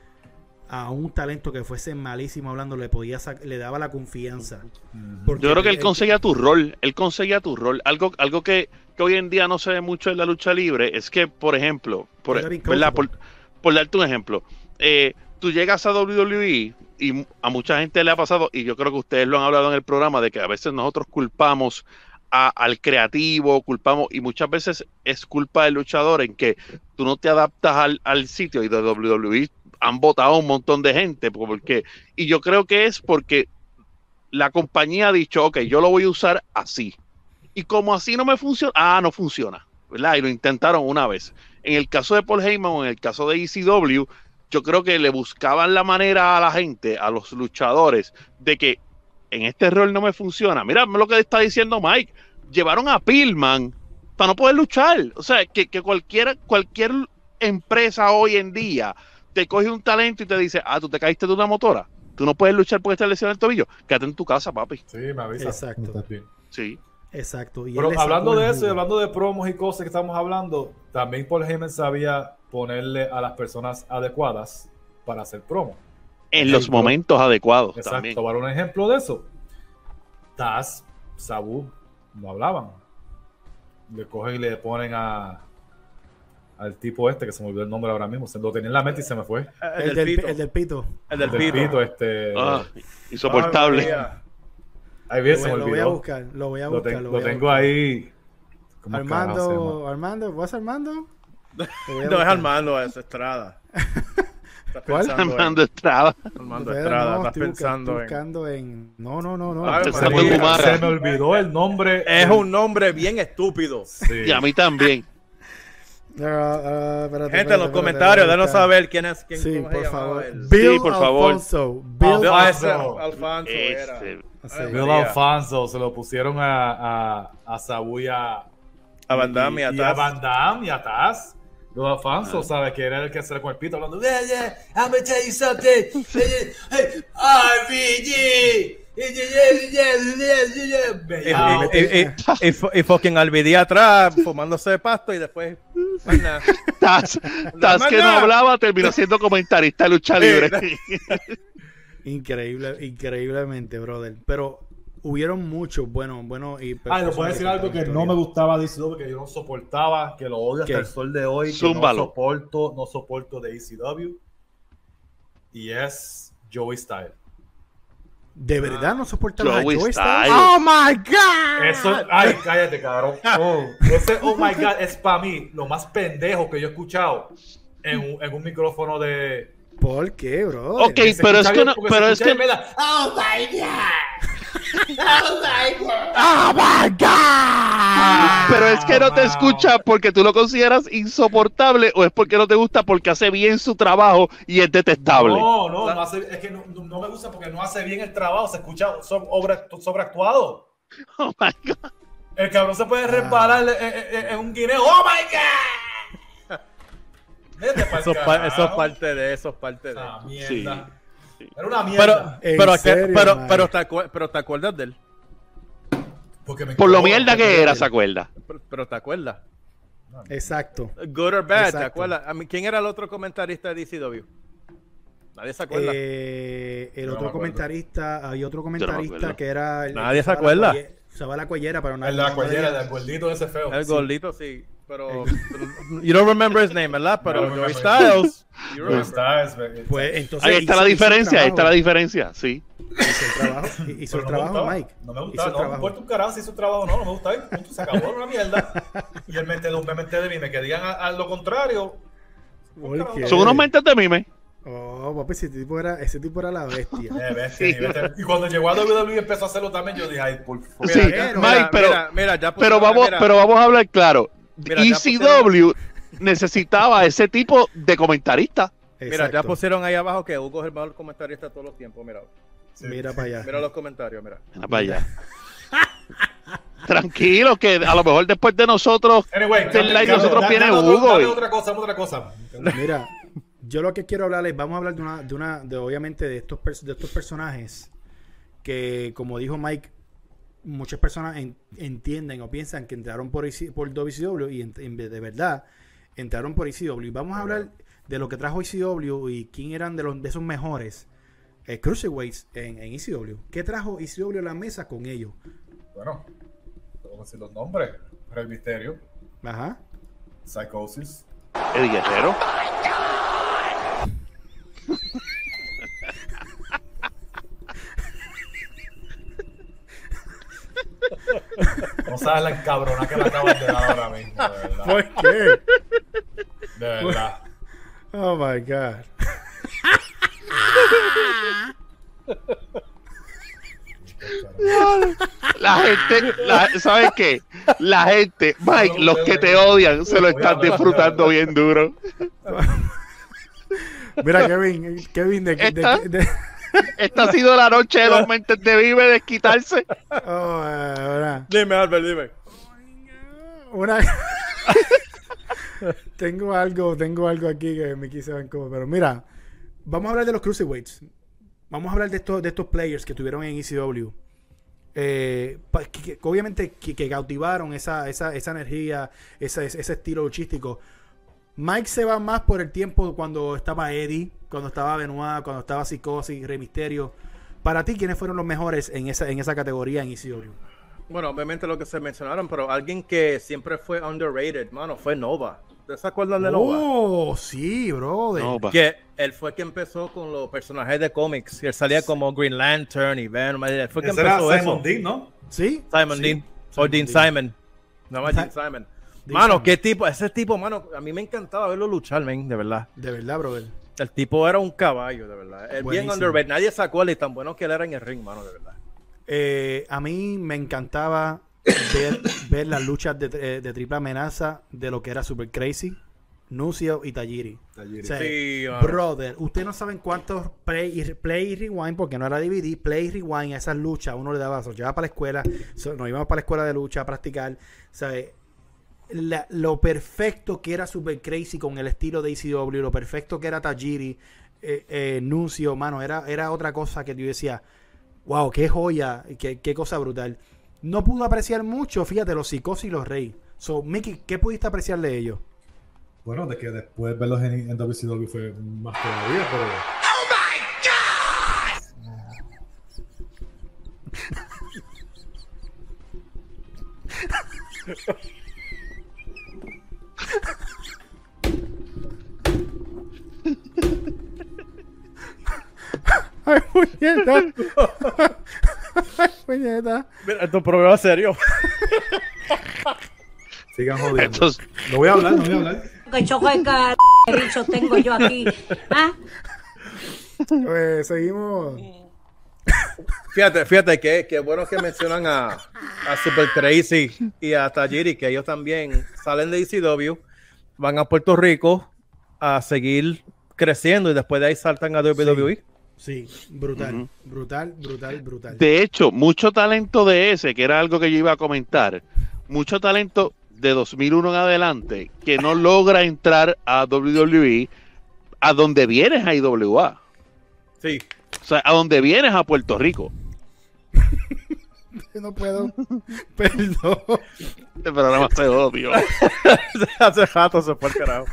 a un talento que fuese malísimo hablando, le podía le daba la confianza. Porque Yo creo que él conseguía tu rol, él conseguía tu rol. Algo, algo que, que hoy en día no se ve mucho en la lucha libre es que, por ejemplo, por, por, por darte un ejemplo, eh, tú llegas a WWE y a mucha gente le ha pasado, y yo creo que ustedes lo han hablado en el programa, de que a veces nosotros culpamos a- al creativo, culpamos, y muchas veces es culpa del luchador en que tú no te adaptas al, al sitio y de WWE han votado un montón de gente, porque, y yo creo que es porque la compañía ha dicho, ok, yo lo voy a usar así. Y como así no me funciona, ah, no funciona, ¿verdad? Y lo intentaron una vez. En el caso de Paul Heyman o en el caso de ECW, yo creo que le buscaban la manera a la gente, a los luchadores, de que en este rol no me funciona. Mira lo que está diciendo Mike. Llevaron a Pillman para no poder luchar. O sea, que, que cualquier, cualquier empresa hoy en día te coge un talento y te dice, ah, tú te caíste de una motora. Tú no puedes luchar porque estás lesionado el tobillo. Quédate en tu casa, papi. sí, me avisa. Exacto. Sí. Exacto. Y Pero hablando de eso y hablando de promos y cosas que estamos hablando, también Paul Heyman sabía ponerle a las personas adecuadas para hacer promo. En los momentos adecuados Exacto. también. Para un ejemplo de eso, Taz, Sabu, no hablaban. Le cogen y le ponen a al tipo este, que se me olvidó el nombre ahora mismo, se lo tenía en la mente y se me fue. El, del, pi- el del pito. El del Del pito. pito, este. Ah, insoportable. Ay, ahí bien, Lo, se me voy- lo voy a olvidó. buscar. Lo voy a Lo, buscar. ten- lo lo voy a tengo buscar. ahí. ¿Cómo carajo se Armando? Armando, ¿vas Armando? No es. Armando, es Estrada. Estás ¿Cuál? pensando en Armando Estrada. Armando Estrada, no, estás estoy pensando estoy buscando en. No, no, no, no. Ay, Estoy- María. Se me- olvidó el nombre. Es un nombre bien estúpido. Sí. Y a mí también. Ah, ah, espérate, Gente, en los espérate, comentarios, espérate. denos saber quién es quién Sí, por favor. Bill por favor. Alfonso. Bill Alfonso. Ah, Alfonso. Era. Este, Así. Bill Alfonso se lo pusieron a, a, a Sabu y a, A Van Damme y a y Taz. Van Damme y a Taz. Bill Alfonso, ¿sabes? Que era el que se le con el pito hablando. Yeah, yeah, I'm gonna tell you something. Yeah, yeah, hey, RPG. Yeah, yeah, yeah, yeah, yeah, yeah. Y, Bellao. y- y- y- y fu- y fucking Alvidí atrás, fumándose pasto y después. Taz, Taz que no hablaba terminó siendo comentarista de lucha libre. Increíble, increíblemente, brother. Pero hubieron muchos buenos, buenos y. Ah, y le puedo decir algo que no me gustaba de ECW, que yo no soportaba, que lo odio hasta ¿Qué? el sol de hoy, que Zúmbalo. no soporto, no soporto de ECW. Y es Joey Styles. ¿De verdad no soportabas a Joey Joey. Styles? ¡Oh, my God! Eso, ay, cállate, cabrón. Oh, ese oh my god es para mí lo más pendejo que yo he escuchado en un, en un micrófono de. ¿Por qué, bro? Ok, pero es que no, pero es que. Oh my god. Oh my god. Pero es que no te escucha porque tú lo consideras insoportable o es porque no te gusta porque hace bien su trabajo y es detestable. No, no, no hace, es que no, me gusta porque no hace bien el trabajo, se escucha so- sobre, sobreactuado. Oh my God. El cabrón se puede resbalar en, en- en un guineo. ¡Oh my god! Eso es parte de eso, es parte de. Ah, mierda. Sí. Era una Pero, mierda. ¿En pero, que- serio, pero, pero, te pero te acuerdas de él. Porque me Por lo mierda que era, ¿se acuerda? Pero, pero te acuerdas. Exacto. Good or bad, ¿te Exacto. acuerdas? A mí, ¿Quién era el otro comentarista de DCW? Nadie se acuerda. Eh, el no otro comentarista, hay otro no me comentarista acuerdo. que era. el- Nadie se acuerda. Usaba la cuellera, pero no El de la cuellera, le- del gordito ese feo. el Sí. gordito, sí. Pero. you don't remember his name, ¿verdad? Pero No, Joey Styles. You Pero remember. está, es- es- Pues entonces. Ahí está hizo- la el diferencia, ahí está la diferencia, sí. Hizo el trabajo, hizo el no me trabajo gustaba, Mike. No me gustaba, el no me trabajo. importa un carajo si hizo trabajo no, no me gusta ahí. Punto, se acabó, una mierda. Y el mente de un mente de mí me que digan a, a lo contrario. Son unos mentes de mime. Oh, papi, ese tipo era, ese tipo era la bestia. Eh, bestia, Sí. y, cuando llegó a WWE y empezó a hacerlo también, yo dije, ay, por favor. Sí, Mira, Mike, pero- mira, mira, ya Pero pusieron- vamos, mira, pero vamos a hablar claro. ECW necesitaba ese tipo de comentarista. Mira, ya pusieron ahí abajo que Hugo es el mejor comentarista de todos los tiempos. Mira, Sí. Mira para allá. mira los comentarios, mira. Mira para allá. Tranquilo, que a lo mejor después de nosotros, Anyway, dame- like dame- nosotros dame viene Hugo dame y- otra cosa, dame otra cosa. Mira, yo lo que quiero hablar es, vamos a hablar de una, de una, de obviamente de estos, de estos personajes que, como dijo Mike, muchas personas en- entienden o piensan que entraron por, IC por WCW y en- en- de verdad entraron por ECW. Y vamos a hablar de lo que trajo ECW y quién eran de, los, de esos mejores eh, cruiserweights en, en ECW. ¿Qué trajo ECW a la mesa con ellos? Bueno, vamos a decir los nombres. Rey Misterio, Ajá. Psychosis, el guerrero. No sabes la encabrona que me acabas de dar ahora mismo, de verdad. ¿Por qué? De verdad. Oh my God. La gente, la- ¿sabes qué? La gente, Mike, los que te odian se lo están disfrutando bien duro. Mira, Kevin, Kevin, de, de- ¿Esta? de- Esta ha sido la noche de los mentes de vive de quitarse. oh, eh, Dime, Albert, dime. una tengo algo, tengo algo aquí que me quise ver como, pero mira, vamos a hablar de los cruiserweights. Vamos a hablar de estos, de estos players que tuvieron en ECW. Eh, que, que obviamente que, que cautivaron esa, esa, esa energía, esa- ese, ese estilo luchístico. Mike se va más por el tiempo cuando estaba Eddie, cuando estaba Benoit, cuando estaba Psicosis, Rey Misterio. Para ti, ¿quiénes fueron los mejores en esa, en esa categoría en ECW? Bueno, obviamente lo que se mencionaron, pero alguien que siempre fue underrated, mano, fue Nova. ¿Ustedes se acuerdan de Nova? Oh, sí, brother. No, pa. Que él fue que empezó con los personajes de cómics. Él salía como Green Lantern y Venom. Él fue que Ese era empezó Simon eso. Dean, ¿no? ¿Sí? Simon Sí. Dean. O Dean Simon. No más Dean Simon. Mano, qué tipo, ese tipo, mano, a mí me encantaba verlo luchar, men, de verdad. De verdad, brother. El tipo era un caballo, de verdad. Es bien underrated. Nadie sacó a él y tan bueno que él era en el ring, mano, de verdad. Eh, a mí me encantaba ver, ver las luchas de, eh, de triple amenaza de lo que era Super Crazy, Nucio y Tajiri. Tajiri. O sea, Sí, brother, ustedes no saben cuántos play y, play y rewind, porque no era DVD, play y rewind a esas luchas, uno le daba, se los llevaba para la escuela, so- nos íbamos para la escuela de lucha a practicar, ¿sabes? La- lo perfecto que era Super Crazy con el estilo de ECW, lo perfecto que era Tajiri, eh, eh, Nuncio, mano, era, era otra cosa que yo decía, wow, qué joya, qué, qué cosa brutal. No pudo apreciar mucho, fíjate, los psicosis y los rey. So, Mickey, ¿qué pudiste apreciar de ellos? Bueno, de que después verlos en, en WCW fue más todavía, pero. ¡Ay, puñeta! ¡Ay, puñeta! Mira, esto es un programa serio. Sigan jodiendo. Entonces, No voy a hablar, no voy a hablar. Que choco de ca- bicho tengo yo aquí. ¿Ah? Pues seguimos. Fíjate, fíjate que, que bueno que mencionan a, a Super Crazy y a Tajiri, que ellos también salen de ECW, van a Puerto Rico a seguir creciendo y después de ahí saltan a WWE. Sí, brutal, brutal, brutal, brutal. de hecho, mucho talento de ese, que era algo que yo iba a comentar, mucho talento de 2001 en adelante, que no logra entrar a WWE, a donde vienes a IWA. Sí. O sea, a donde vienes a Puerto Rico. No puedo. Perdón. Este programa se odio. Hace rato se fue el carajo.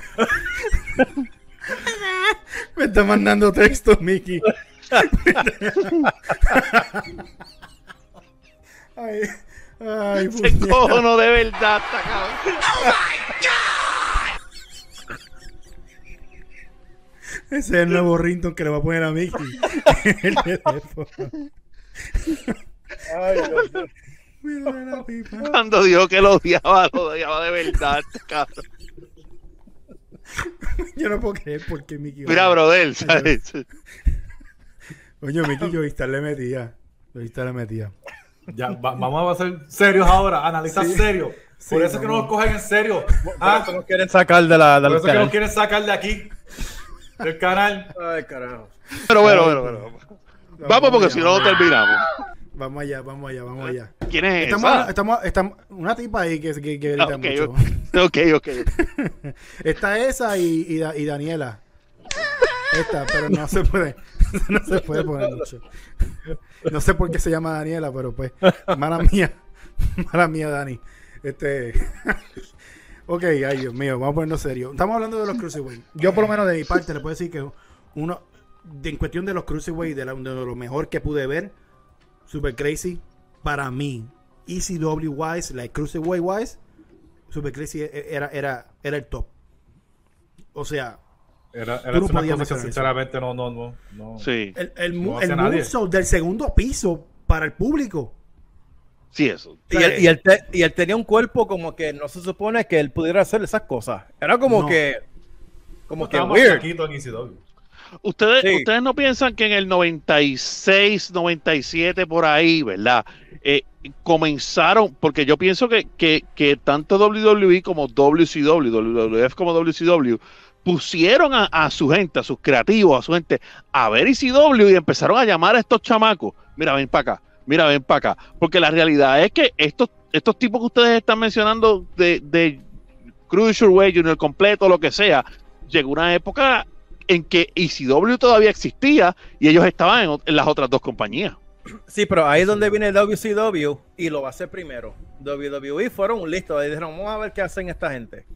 Me está mandando texto, Mickey. ay, ay, Se cojono de verdad, está cabrón. Ese es el nuevo rington que le va a poner a Mickey. el teléfono. Ay, Dios mío. Mira la pipa. Cuando dijo que lo odiaba, lo odiaba de verdad, cabrón. Yo no puedo creer por qué Mickey. Mira, brother, ¿sabes? Oye, Mickey, yo vista le metía. Yo vista le metía. Ya, va- vamos a ser serios ahora, analizar Sí. serio. Sí, Por eso es que no nos cogen en serio. Por Ah, eso nos quieren sacar de la, por del eso es que nos quieren sacar de aquí, del canal. Ay, carajo. Pero bueno, bueno, bueno. Vamos porque allá, si no, no terminamos. Vamos allá, vamos allá, vamos allá. ¿Quién es Estamos, esa? estamos, estamos, una tipa ahí que, que, que Ah, grita ok, mucho. ok, ok. Está esa y, y, Da- y Daniela. Esta, pero no se puede. No se puede poner mucho. No sé por qué se llama Daniela, pero pues, mala mía. Mala mía, Dani. Este. Ok, ay Dios mío, vamos a ponernos serio. Estamos hablando de los Cruiserweight. Yo, por lo menos de mi parte, le puedo decir que uno, de- en cuestión de los Cruiserweight, de, la- de lo mejor que pude ver, Super Crazy, para mí, ECW wise, like Cruiserweight wise, Super Crazy e- era, era, era el top. O sea, Era, Tú era no una podías cosa que sinceramente no, no, no. no. Sí, el, el, No el nadie. moonsault del segundo piso para el público. Sí, eso. Y él, y, él te- y él tenía un cuerpo como que no se supone que él pudiera hacer esas cosas. Era como No. que. Como que weird. ECW. Ustedes, Sí. ustedes no piensan que en el 96, 97 por ahí, ¿verdad? Eh, comenzaron, porque yo pienso que, que, que tanto WWE como WCW, WWF como WCW, pusieron a, a su gente, a sus creativos, a su gente, a ver ECW y empezaron a llamar a estos chamacos. Mira, ven para acá, mira, ven para acá. Porque la realidad es que estos, estos tipos que ustedes están mencionando de, de Cruiserweight, Junior completo, lo que sea, llegó una época en que ECW todavía existía y ellos estaban en, las otras dos compañías. Sí, pero ahí es donde viene WCW y lo va a hacer primero. WWE fueron un listo. Ahí dijeron, vamos a ver qué hacen esta gente.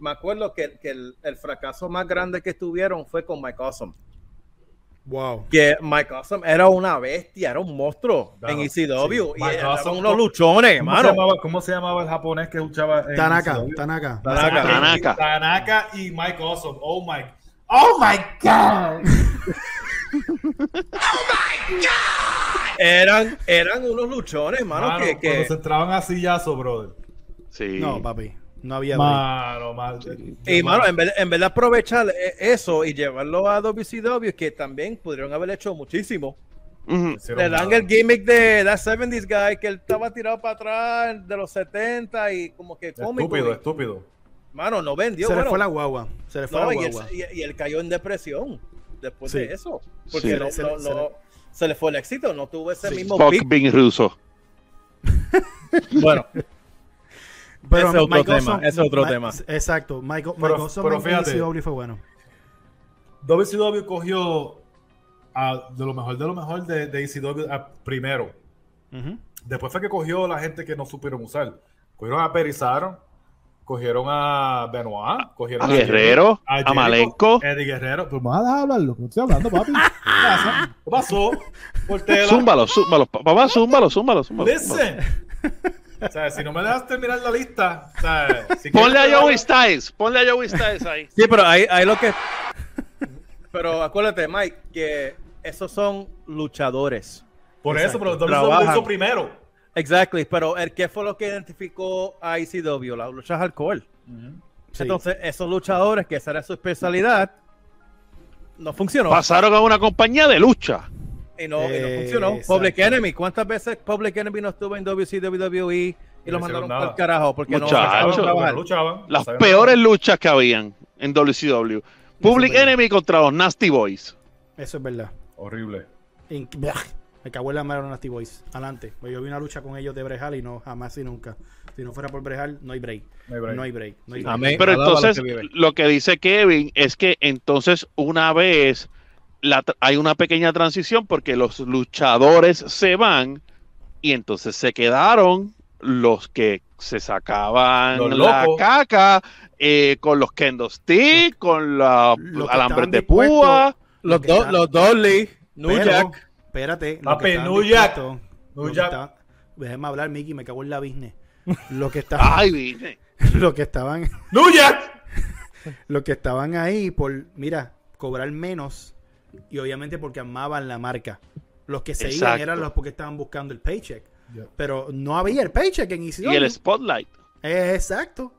Me acuerdo que, que el, el fracaso más grande que tuvieron fue con Mike Awesome. Wow. Que Mike Awesome era una bestia, era un monstruo Claro, en ECW. sí. Y Awesome, unos ¿cómo- luchones, ¿Cómo se, llamaba, ¿Cómo se llamaba el japonés que escuchaba en Tanaka, ECW? Tanaka. Tanaka. Tanaka. Tanaka y Mike Awesome. Oh my. Oh my God. Eran, eran unos luchones, hermano, Mano, que, que- Cuando se entraban a sillazo, brother. Sí. No, papi. No había. Mano, mal. Y mano, en vez, en vez de aprovechar eh, eso y llevarlo a WCW, que también pudieron haber hecho muchísimo. Le dan el gimmick de That 70s Guy, que él estaba tirado para atrás de los 70 y como que cómico. Estúpido, y- estúpido. Mano, no vendió. Se le fue la guagua. Se le fue no, la y, él, guagua. y- y él cayó en depresión después Sí. de eso. Porque Sí. no- Se no- le- se no- le- se le fue el éxito, no tuvo ese Sí. mismo Fuck pick. Vin Russo. Bueno, Pero Ese es otro Mike tema, Awesome- ese es otro Ma- tema. Exacto. Michael, Pero- pero fíjate. ECW fue bueno. WCW cogió a, de lo mejor de lo mejor de, de ECW a- primero. Después fue que cogió la gente que no supieron usar. Cogieron a Perizaron, cogieron a Benoit, cogieron A Guerrero, a Jericho, Malenko. Eddie Guerrero. Pues me vas a dejar hablar lo que estoy hablando, papi. ¿Qué pasa? ¿Qué pasó? Portela. Zúmbalo, zúmbalo. pa- Papá, zúmbalo, zúmbalo, zúmbalo. Listen. O sea, si no me dejas terminar la lista, o sea, si Ponle a Joey Styles. Ponle a Joey Styles ahí. sí, pero hay, hay lo que. Pero acuérdate, Mike, que esos son luchadores. Por eso, pero Exacto. WCW lo Trabajan. hizo primero. Exactly, pero el que fue lo que identificó a ECW, las luchas alcohol. Sí. Entonces, esos luchadores, que esa era su especialidad, no funcionó. Pasaron a una compañía de lucha. Y no, y no Eh, funcionó. exacto. Public Enemy, ¿cuántas veces Public Enemy no estuvo en WCWE y No lo mandaron el carajo? Porque no Luchaban. Las peores luchas que habían en WCW. Public. Enemy contra los Nasty Boys. Eso es verdad. Horrible. In-. Me cago en la mano Nasty Boys. Adelante. Pues yo vi una lucha con ellos de Brejal y no, jamás y nunca. Si no fuera por Brejal, no hay break. No hay break. No hay break. No hay break. Amén. Pero entonces, que lo que dice Kevin es que entonces una vez la hay una pequeña transición porque los luchadores se van y entonces se quedaron los que se sacaban Los la locos. caca eh, con los kendo stick, con los los alambres de púa. Los, que dos está- los Dolly, Jack. Espérate. lo Papi, estaban- Déjeme hablar, Mickey, me cago en la business. Lo que estaban, Ay, vine. lo que estaban, ¡New Jack! lo que estaban ahí por, mira, cobrar menos y obviamente porque amaban la marca. Los que se iban eran los porque estaban buscando el paycheck. Pero no había el paycheck en ECW. Y el spotlight. Exacto.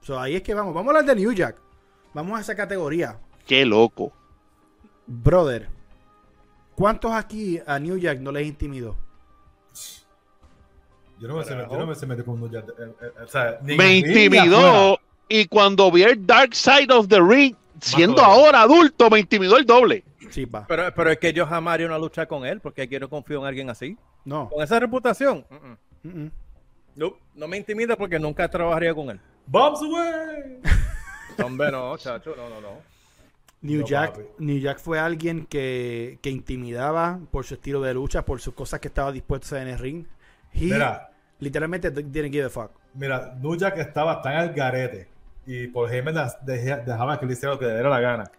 So, ahí es que vamos. Vamos a hablar de New Jack. Vamos a esa categoría. Qué loco. Brother, ¿cuántos aquí a New Jack no les intimidó? Yo no me sé, yo no me sé meter con New Jack. eh, eh, eh, o sea, ni Me intimidó y cuando vi el Dark Side of the Ring, siendo ahora adulto, me intimidó el doble. Sí, pa. Pero, pero es que yo jamás haría una lucha con él porque quiero confío en alguien así. No. Con esa reputación. No, no me intimida porque nunca trabajaría con él. Bombs away. Hombre, no, chacho, no, no, no. New No, Jack, papi. New Jack fue alguien que, que intimidaba por su estilo de lucha, por sus cosas que estaba dispuesto a hacer en el ring. He Mira, literalmente didn't give a fuck. mira, New Jack estaba tan al garete y por deja- dejaba que le hiciera lo que le diera la gana.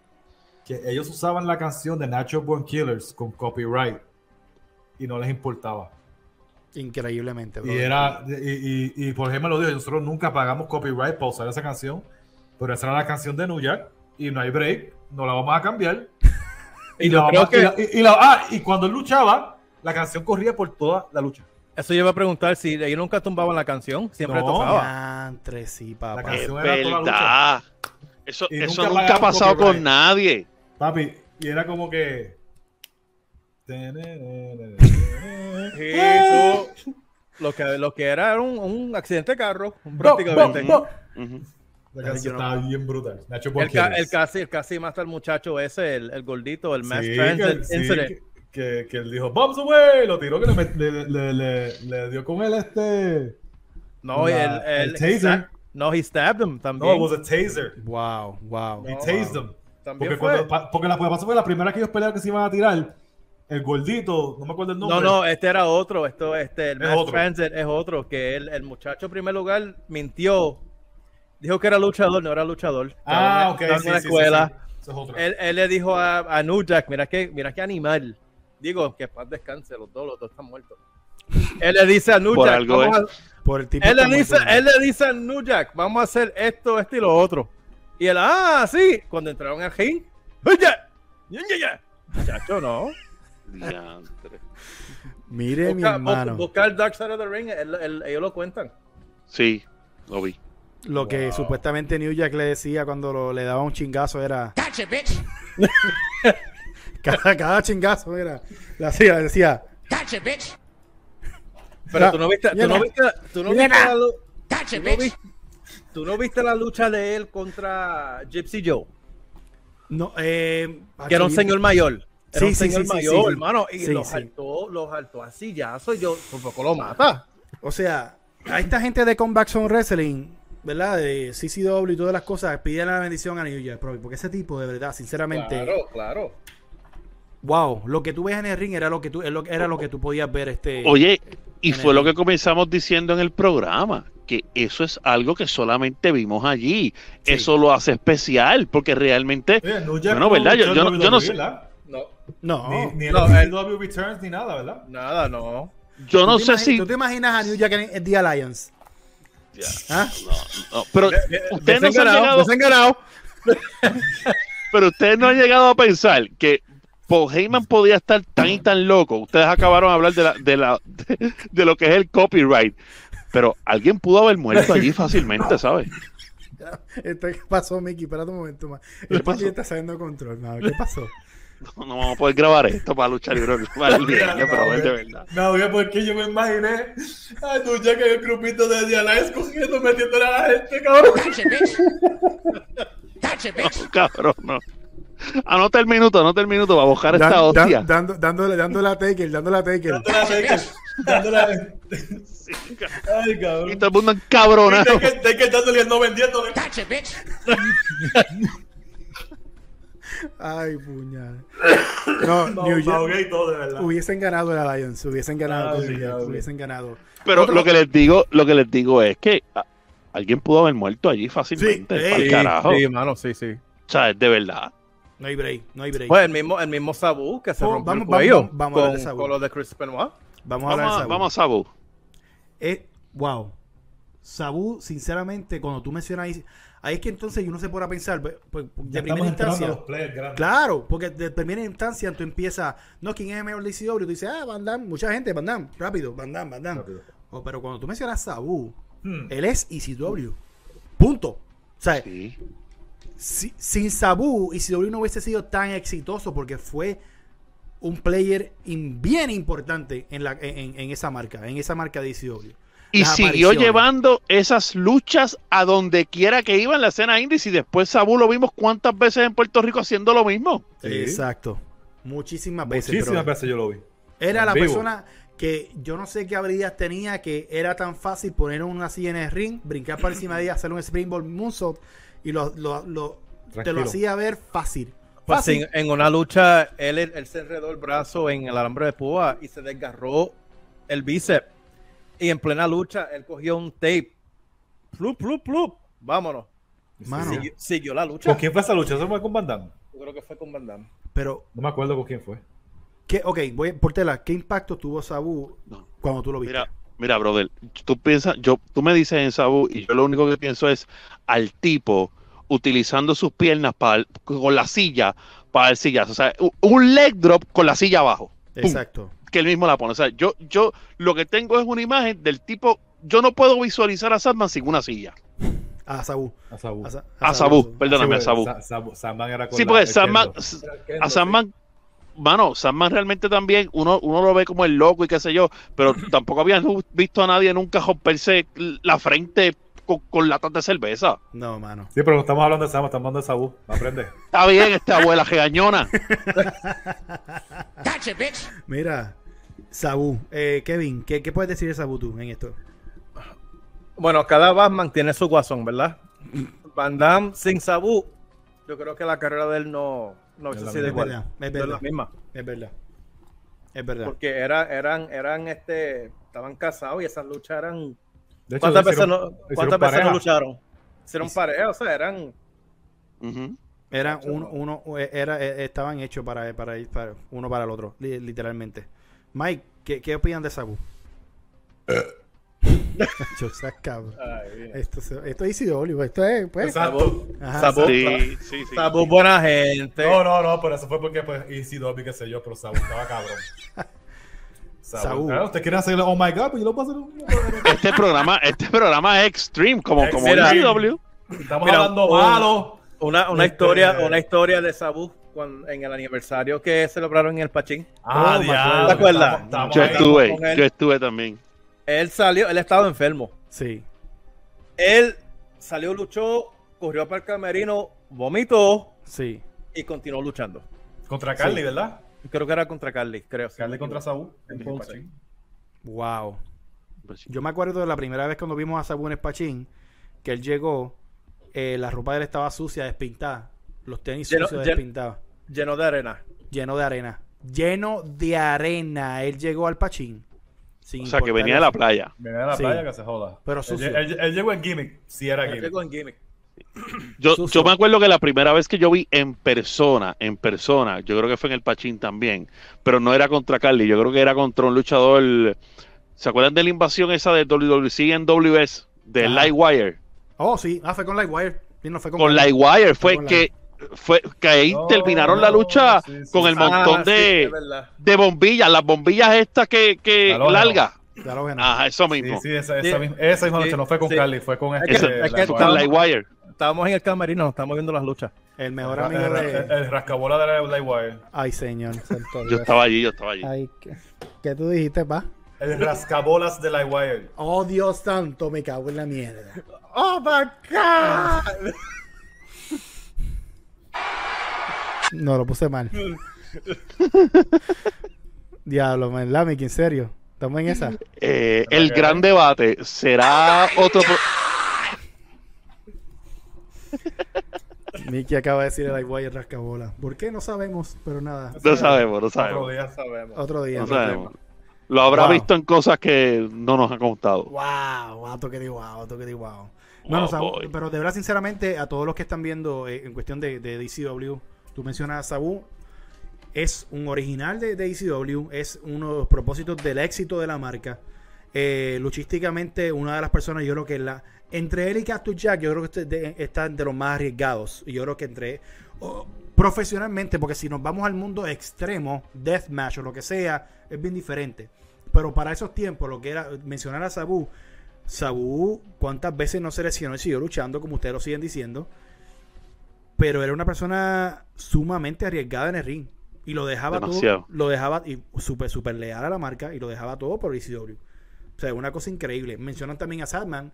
Que ellos usaban la canción de Nacho Born Killers con copyright y no les importaba. Increíblemente. Y era, y, y, y por Heyman lo dijo, nosotros nunca pagamos copyright para usar esa canción, pero esa era la canción de New Jack y no hay break, no la vamos a cambiar. Y la vamos- que- y la- la- ah, y cuando él luchaba, la canción corría por toda la lucha. Eso yo iba a preguntar si ellos nunca tumbaban la canción, siempre No. tocaba. Sí, papá. La Es canción era toda la lucha. verdad. Eso, Y eso nunca nunca ha pasado copyright. con nadie. Papi, y era como que. Y tú- lo, que, lo que era era un, un accidente de carro, prácticamente. Bo, bo, bo. Ujú. La canción Yo no- estaba bien brutal. Nacho El, ca- el casi, el casi mata al muchacho ese, el, el gordito, el Mass Sí, Transit que, sí, Incident. que, que, que él dijo, Bombs away, lo tiró que le, le, le, le, le dio con él este. No, la- el, el, el taser. No, he stabbed him No, también. it was a taser. Wow, wow. He No, tased wow. him. También Porque, fue. cuando, pa- porque la, que pasó fue la primera que ellos pelearon que se iban a tirar. El gordito, no me acuerdo el nombre. No, no, este era otro. Esto, este, el Es otro. Transit es otro. Que el, el muchacho, en primer lugar, mintió. Dijo que era luchador, no era luchador. Ah, ok. en- Sí, la escuela. sí, sí. Eso es otro. Él, él le dijo a, a New Jack, mira qué, mira qué animal. Digo, que paz descanse, los dos, los dos están muertos. Él le dice a New Por Jack, algo vamos es. a- Por el tipo él, le dice, él le dice a New Jack, vamos a hacer esto, esto y lo otro. Y él, ah, sí, cuando entraron al ring, ¡oye! ¡Ya, ya, ya! Muchacho, no. Diantre. Mire, mi Busca, hermano. bu- busca el Dark Side of the Ring, él- él- ellos lo cuentan. Sí, lo vi. Lo que supuestamente New Jack le decía cuando lo- le daba un chingazo era. cada, cada chingazo era. Le hacía, le decía. Pero tú no viste, tú no no. viste, tú no Ya viste no. la, lu- tú no viste, tú no viste la lucha de él contra Gypsy Joe, No, eh, que era un señor mayor. Era Sí, un sí, señor sí, sí, mayor, sí. hermano, y Sí, los sí. saltó, los saltó a sillazo y yo por poco lo mata. O sea, a esta gente de Comeback Zone Wrestling, ¿verdad? De CCW y todas las cosas, piden la bendición a New Jack, bro, porque ese tipo, de verdad, sinceramente, Claro, claro. wow, lo que tú ves en el ring era lo que tú, era lo que tú podías ver este. Oye, y fue lo que comenzamos diciendo en el programa, eso es algo que solamente vimos allí. Sí. Eso lo hace especial, porque realmente, Oye, bueno, no ¿verdad? Yo, yo, no- yo no WWE, sé, ¿verdad? No, no, Ni, ni en No, el él- CW Returns ni nada, ¿verdad? nada, no. yo no ¿Tú te sé si, ¿Tú te imaginas a New Jack en, en The Alliance? ¿Ah? no, pero ustedes no se han llegado, desenganado. pero ustedes no han llegado a pensar que Paul Heyman podía estar tan y tan loco. Ustedes acabaron de hablar de, la, de, la, de, de lo que es el copyright. Pero alguien pudo haber muerto allí fácilmente, ¿sabes? Este, ¿Qué pasó, Mickey? Espérate un momento más. ¿Qué El pasó? Está saliendo control. mano. ¿Qué pasó? No, no vamos a poder grabar esto para luchar libre para el viernes, pero es de verdad. No, porque yo me imaginé a New Jack en el grupito de The Alliance cogiendo, metiéndole a la gente, cabrón. No, cabrón, no. Anota el minuto, anota el minuto para buscar esta Dan- dan- hostia. dando, dándole, dándole a Taker, dándole a Taker. Dándole a Taker, dándole a- Ay, Y cabrón. todo el mundo encabronado. Taker, Taker dándole y no vendiéndole. Ay, puñal. No, No, New me Jack. ahogué y todo, de verdad. Hubiesen ganado el Alliance, hubiesen ganado Ah, sí, Jack, ya, hubiesen ganado. Pero Otro- lo que les digo, lo que les digo es que alguien pudo haber muerto allí fácilmente. Sí, sí, carajo. Sí, mano, sí, sí. O sea, es de verdad. No hay break, no hay break. Pues el mismo, el mismo Sabu que se Oh, rompió vamos- el cuello vamos- vamos a hablar con, de Sabu. con lo de Chris Benoit. vamos a hablar Vamos de a, Sabu. vamos a Sabu. Eh, wow. Sabu, sinceramente, cuando tú mencionas ahí, ahí es que entonces uno se pone a pensar, pues, pues, de Ya primera a instancia. los players grandes. Claro, porque de primera instancia tú empiezas, no, ¿quién es el mejor DCW? Tú dices, ah, Van Damme, mucha gente, Van Damme, rápido, Van Damme, Van Damme. Oh, pero cuando tú mencionas Sabu, Hmm. él es ECW. Punto. O sea, Sí. Si- sin Sabu, ECW no hubiese sido tan exitoso porque fue un player in- bien importante en, la, en, en esa marca, en esa marca de ECW. Y siguió llevando esas luchas a donde quiera que iba en la escena indies. Y después Sabu lo vimos cuántas veces en Puerto Rico haciendo lo mismo. Sí. Exacto. Muchísimas veces. Muchísimas veces yo lo vi. Era En la vivo. persona que yo no sé qué habilidades tenía, que era tan fácil poner una silla en el ring, brincar por encima de ella, hacer un springboard moonsault y lo, lo- lo- te lo hacía ver fácil. Pues Fácil. en, en una lucha, él, él se enredó el brazo en el alambre de púa y se desgarró el bíceps. Y en plena lucha, él cogió un tape. Plup, plup, plup. Vámonos. Mano, Siguió, siguió la lucha. ¿Con quién fue esa lucha? ¿Eso fue con Van Damme? Yo creo que fue con Van Damme. pero, No me acuerdo con quién fue. ¿qué, ok, voy a- Portela, ¿qué impacto tuvo Sabu No. cuando tú lo viste? Mira, mira, brother, tú piensas, yo, tú me dices en Sabu y yo lo único que pienso es al tipo utilizando sus piernas para con la silla para el sillazo. O sea, un leg drop con la silla abajo. ¡Pum! Exacto. que él mismo la pone. O sea, yo, yo lo que tengo es una imagen del tipo. Yo no puedo visualizar a Sandman sin una silla. A Sabu. A Sabu. A, Sa- A Sabu, perdóname, a Sí, Sabu. Sa- Sabu- Sandman era con Sí, la- porque Sandman, Kendo. a Sandman, mano, Sandman realmente también, uno, uno lo ve como el loco y qué sé yo, pero tampoco habían visto a nadie nunca romperse la frente con, con latas de cerveza. No, mano. Sí, pero no estamos hablando de Sandman, estamos hablando de Sabu. Aprende. Está bien, esta abuela regañona. Mira, Sabu. Eh, Kevin, ¿qué, ¿qué puedes decir de Sabu tú en esto? Bueno, cada Batman tiene su guasón, ¿verdad? Van Damme sin Sabu, yo creo que la carrera de él no, no hubiese sido igual. Es verdad, es No es verdad. la misma. Es verdad. Es verdad. Porque era, eran, eran, este, estaban casados y esas luchas eran. De hecho, ¿Cuántas veces, no, ¿cuántas veces no lucharon? Hicieron pareja, o sea, eran. Ujú. Era uno, uno era, eh, estaban hechos para, para ir para uno para el otro, li- literalmente. Mike, ¿qué, qué opinan de Sabu? Yo seas cabrón. Esto, se- esto es ICW, esto es, pues. Exacto. Ajá, Sabu, Sí, sí, sí. Sabu, buena gente. No, no, no, pero eso fue porque pues ECW, qué sé yo, pero Sabu estaba cabrón. Saúl. Claro, usted quiere hacer Oh My God, pues yo lo puedo hacer. Este programa, este programa es extreme, como, como. ECW. Estamos Mira, hablando un- malo. Una, una Este- historia, una historia de Sabu cuando- en el aniversario que celebraron en el Pachín. Ah, Oh, diablo, ¿Te acuerdas? estamos- estamos Yo estuve, yo estuve también. Él salió, él estaba enfermo. Sí. Él salió, luchó, corrió para el camerino, vomitó Sí. y continuó luchando. Contra Carly, Sí. ¿verdad? Creo que era contra Carly, creo. Carly contra Saúl. en Ponce. Pachín. Wow. Pues Yo me acuerdo de la primera vez cuando vimos a Sabu en Espachín, que él llegó, eh, la ropa de él estaba sucia, despintada. Los tenis Lleno- sucios, despintados. Lleno de arena. Lleno de arena. Lleno de arena. Él llegó al Pachín. Sin O sea, que venía de la playa. Viene de la Sí. playa que se joda. Pero Él, sucio. él- él llegó en gimmick. Sí, era Él gimmick. llegó en gimmick. Yo, Sucio. yo me acuerdo que la primera vez que yo vi en persona, en persona, yo creo que fue en el Pachín también, pero no era contra Carly, yo creo que era contra un luchador. ¿Se acuerdan de la invasión esa de WWC en WS? De. Lightwire. Oh, sí. Ah, fue con Lightwire. No fue con, Con Lightwire fue con que fue que ahí Oh, terminaron la lucha sí, sí, con el montón Ah, de, de bombillas, las bombillas estas que, que largas. Ajá, eso mismo. sí, esa, esa Sí. misma, esa misma Sí, noche no fue con sí. Carly, fue con Es este. que- es que la- Con Lightwire. Estábamos en el camerino, estábamos viendo las luchas. El mejor el, amigo el- de. el rascabola de la Lightwire. Ay, señor. Yo estaba allí, yo estaba allí. Ay, ¿qué, qué tú dijiste, pa? El rascabolas de Lightwire. Oh, Dios santo, me cago en la mierda. ¡Oh, my God! No, lo puse mal. Diablo, man, en serio. Estamos en esa. Eh, el gran debate será otro. Mickey acaba de decir el Lightwire rascabola. ¿Por qué? No sabemos, pero nada. No sabemos, no Otro sabemos. día. Sabemos. Otro día. No otro sabemos. Lo habrá Wow. visto en cosas que no nos ha contado. Wow, wow, toque de wow, toque de wow. Wow, Bueno, Sabu- boy. pero de verdad, sinceramente, a todos los que están viendo eh, en cuestión de, de DCW, tú mencionas a Sabu, es un original de, de DCW, es uno de los propósitos del éxito de la marca. Eh, luchísticamente, una de las personas, yo creo que la entre él y Cactus Jack, yo creo que este de- están de los más arriesgados. Y yo creo que entre profesionalmente, porque si nos vamos al mundo extremo, deathmatch o lo que sea, es bien diferente. Pero para esos tiempos, lo que era mencionar a Sabu, Sabu, ¿cuántas veces no se lesionó y siguió luchando, como ustedes lo siguen diciendo? Pero era una persona sumamente arriesgada en el ring. Y lo dejaba Demasiado. todo. Lo dejaba y súper, súper leal a la marca y lo dejaba todo por ECW. O sea, una cosa increíble. Mencionan también a Sadman.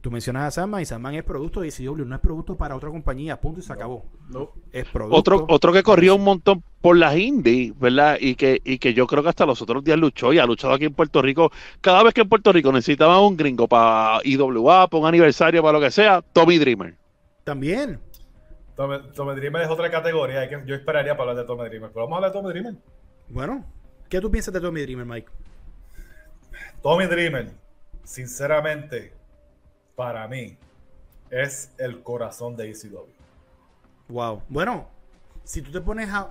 Tú mencionas a Sadman y Sadman es producto de ECW, no es producto para otra compañía, punto y se acabó. Es producto. Otro, otro que corrió un montón por las indies, ¿verdad? Y que, y que yo creo que hasta los otros días luchó y ha luchado aquí en Puerto Rico. Cada vez que en Puerto Rico necesitaba un gringo para IWA, para un aniversario, para lo que sea, Tommy Dreamer. También. Tommy, Dreamer es otra categoría. que- yo esperaría para hablar de Tommy Dreamer. Pero vamos a hablar de Tommy Dreamer. Bueno, ¿qué tú piensas de Tommy Dreamer, Mike? Tommy Dreamer, sinceramente, para mí, es el corazón de ECW. Wow. Bueno, si tú te pones a.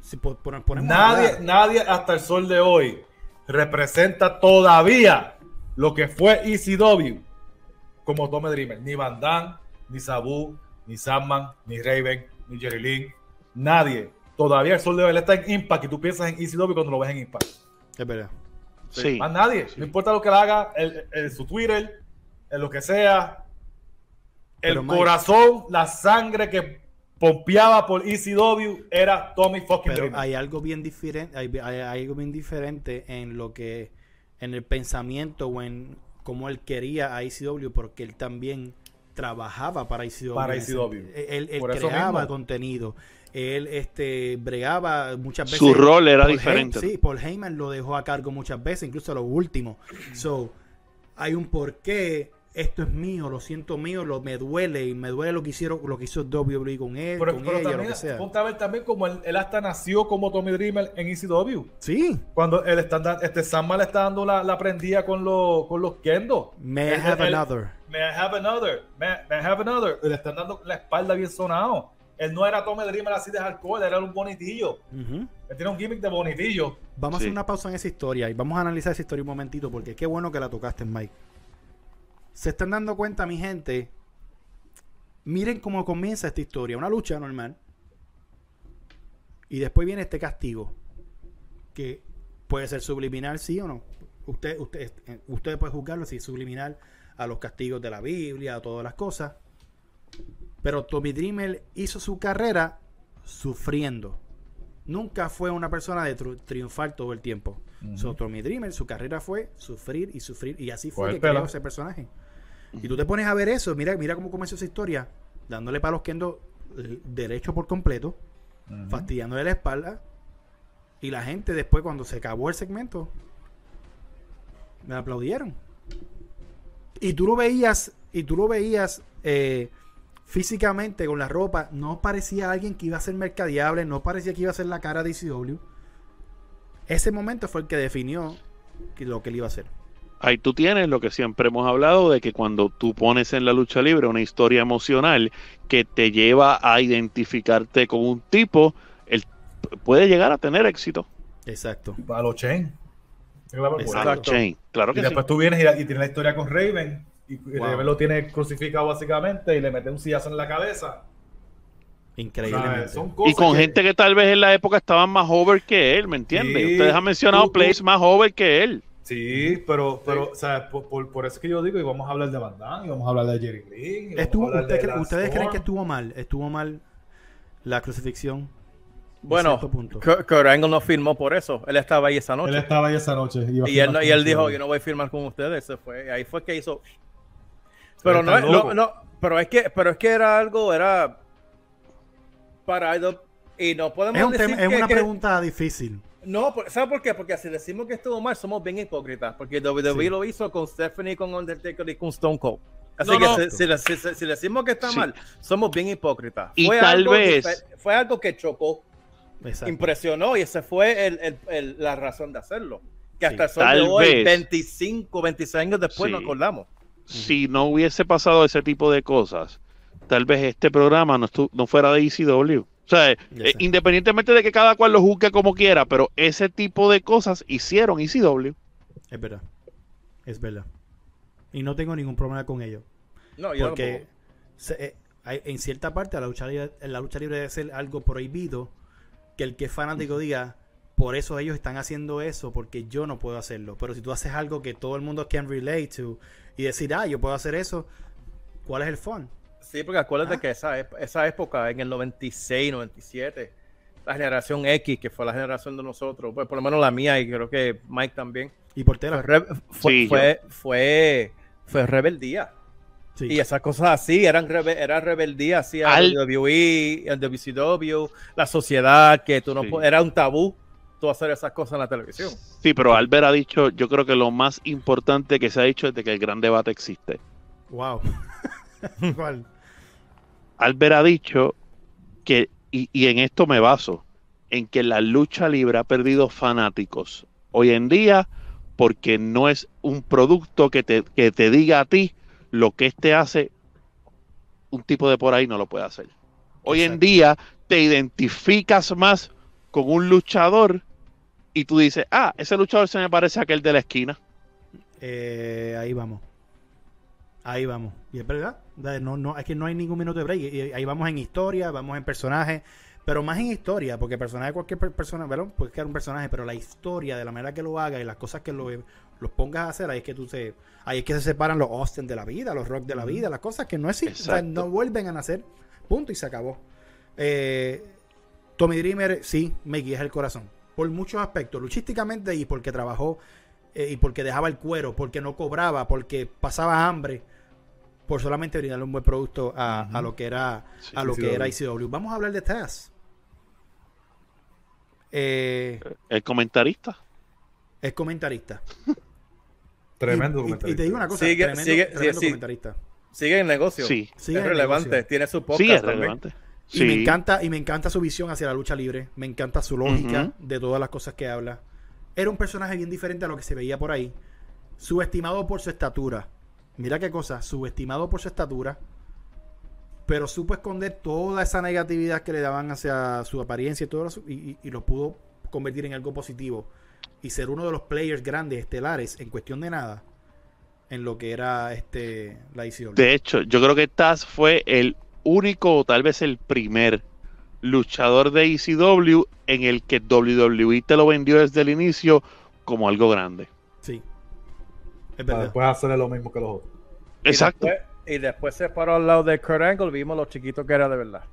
Si ponemos Nadie, nadie hasta el sol de hoy representa todavía lo que fue ECW como Tommy Dreamer. Ni Van Damme, ni Sabu, ni Sandman, ni Raven, ni Jerry Lynn. Nadie. Todavía el sol de él está en Impact y tú piensas en ECW cuando lo ves en Impact. Es verdad. Sí. Más nadie. No importa lo que le haga en, en su Twitter, en lo que sea. El Pero, Mike- corazón, la sangre que pompeaba por ECW era Tommy fucking Pero Dreamer. hay algo bien diferente, hay, hay- hay algo bien diferente en lo que, en el pensamiento o en cómo él quería a ICW, porque él también trabajaba para ICW. Para. Él, creaba contenido. Él este bregaba muchas veces. Su rol era Paul diferente. Sí, Paul Heyman lo dejó a cargo muchas veces, incluso lo último. So, hay un porqué. Esto es mío, lo siento mío, lo me duele y me duele lo que hicieron, lo que hizo WWE con él, Pero, con pero ella, lo también, que sea. ponte a ver también como él, él hasta nació como Tommy Dreamer en ECW. Sí, Cuando él está, da- este Sandman le está dando la, la prendida con, los con los kendo. May I have él- another. May I have another. May, may I have another. Le están dando la espalda bien sonado. Él no era Tommy Dreamer así de hardcore, él era un bonitillo. Ujú. Él tiene un gimmick de bonitillo. Vamos a hacer una pausa en esa historia y vamos a analizar esa historia un momentito porque qué bueno que la tocaste, Mike. Se están dando cuenta, mi gente. Miren cómo comienza esta historia. Una lucha normal. Y después viene este castigo. Que Puede ser subliminal, sí o no. Usted, usted, eh, usted puede juzgarlo si es subliminal a los castigos de la Biblia, a todas las cosas. Pero Tommy Dreamer hizo su carrera sufriendo. Nunca fue una persona de triunfar todo el tiempo. So, Tommy Dreamer, su carrera fue sufrir y sufrir. Y así fue que creó ese personaje. Y tú te pones a ver eso, mira, mira cómo comenzó esa historia, dándole palos kendo eh, derecho por completo, fastidiándole la espalda. Y la gente después, cuando se acabó el segmento, me aplaudieron. Y tú lo veías, y tú lo veías eh, físicamente con la ropa, no parecía alguien que iba a ser mercadeable, no parecía que iba a ser la cara de ECW. Ese momento fue el que definió lo que él iba a hacer. Ahí tú tienes lo que siempre hemos hablado de que cuando tú pones en la lucha libre una historia emocional que te lleva a identificarte con un tipo, él puede llegar a tener éxito. Exacto. Para los Chain. Exacto. Shane, claro Y que sí. después tú vienes y, y tienes la historia con Raven. Y Wow. Raven lo tiene crucificado básicamente y le mete un sillazo en la cabeza. O sea, Increíblemente. son cosas Y con que- gente que tal vez en la época estaban más over que él, ¿me entiendes? Sí, Ustedes han mencionado tú- tú- plays más over que él. Sí, pero, pero o sea, por, por, por eso es que yo digo, y vamos a hablar de Van Damme, y vamos a hablar de Jerry Estuvo- usted de Lance ¿Ustedes creen que estuvo mal? ¿Estuvo mal la crucifixión? Bueno. Kurt Angle no firmó por eso. Él estaba ahí esa Él noche. estaba ahí esa noche. Y él, no- y él dijo, yo no voy a firmar con ustedes. Se fue. Ahí fue que hizo. Pero no, es- no, no, pero es que, pero es que era algo, era para y no podemos Es, un decir tema- es que- una que- pregunta difícil. No, ¿sabes por qué? Porque si decimos que estuvo mal, somos bien hipócritas. Porque WWE Sí. lo hizo con Stephanie, con Undertaker y con Stone Cold. Así No, que no. si, decimos que está Sí. mal, somos bien hipócritas. Y tal algo vez- Fue algo que chocó, Exacto. impresionó y esa fue el- el- el- la razón de hacerlo. Que Sí. hasta el sol de hoy, vez. 25, 26 años después, Sí. nos acordamos. Si no hubiese pasado ese tipo de cosas, tal vez este programa no, no fuera de ECW. O sea, eh, independientemente de que cada cual lo juzgue como quiera, pero ese tipo de cosas hicieron ECW. Es verdad. Es verdad. Y no tengo ningún problema con ello. No, yo Porque se- eh, hay- en cierta parte la lucha, libre, la lucha libre debe ser algo prohibido que el que es fanático diga, por eso ellos están haciendo eso, porque yo no puedo hacerlo. Pero si tú haces algo que todo el mundo can relate to y decir, ah, yo puedo hacer eso, ¿cuál es el fun? Sí, porque acuérdate Ah. que esa, esa época, en el 96, 97, la generación X, que fue la generación de nosotros, pues por lo menos la mía y creo que Mike también, Y por fue, fue, Sí, fue, fue, fue rebeldía. Sí. Y esas cosas así eran, rebe- era rebeldía hacia Al- WWE, el WCW, la sociedad, que tú no Sí. era un tabú tú hacer esas cosas en la televisión. Sí, pero Albert ha dicho, yo creo que lo más importante que se ha dicho es de que el gran debate existe. Wow. ¿Cuál? Albert ha dicho que, y, y en esto me baso, en que la lucha libre ha perdido fanáticos hoy en día porque no es un producto que te, que te diga a ti lo que este hace, un tipo de por ahí no lo puede hacer. Hoy en día te identificas más con un luchador y tú dices, ah, ese luchador se me parece a aquel de la esquina. Eh, ahí vamos. Ahí vamos. Y es verdad. No, no, es que no hay ningún minuto de break. Y ahí vamos en historia, vamos en personaje. Pero más en historia, porque personaje cualquier per- persona, ¿verdad? Puede crear un personaje, pero la historia, de la manera que lo haga y las cosas que lo, los pongas a hacer, ahí es que tú se, ahí es que se separan los Austin de la vida, los Rock de la vida, las cosas que no existen, o sea, no vuelven a nacer. Punto y se acabó. Eh, Tommy Dreamer, sí, me guía el corazón. Por muchos aspectos, luchísticamente y porque trabajó eh, y porque dejaba el cuero, porque no cobraba, porque pasaba hambre, por solamente brindarle un buen producto a, a lo que era Sí, a lo que ICW. era ICW. Vamos a hablar de Taz. Eh, El comentarista. es comentarista. Tremendo Y- y- comentario. Y, te digo una cosa, Sigue- tremendo, sigue- tremendo sí. comentarista. Sigue en negocio. Sí. Sigue es relevante. negocio. Tiene su podcast Sí, es también. relevante. Y Sí. me encanta, y me encanta su visión hacia la lucha libre. Me encanta su lógica de todas las cosas que habla. Era un personaje bien diferente a lo que se veía por ahí. Subestimado por su estatura. Mira qué cosa, subestimado por su estatura. Pero supo esconder toda esa negatividad que le daban hacia su apariencia y todo eso, y, y- lo pudo convertir en algo positivo. Y ser uno de los players grandes, estelares, en cuestión de nada, en lo que era este la ICW. De hecho, yo creo que Taz fue el único o tal vez el primer luchador de ECW en el que WWE te lo vendió desde el inicio como algo grande. Es Para después hacerle lo mismo que los otros. Exacto. Y después, y después se paró al lado de Kurt Angle, vimos lo chiquito que era de verdad.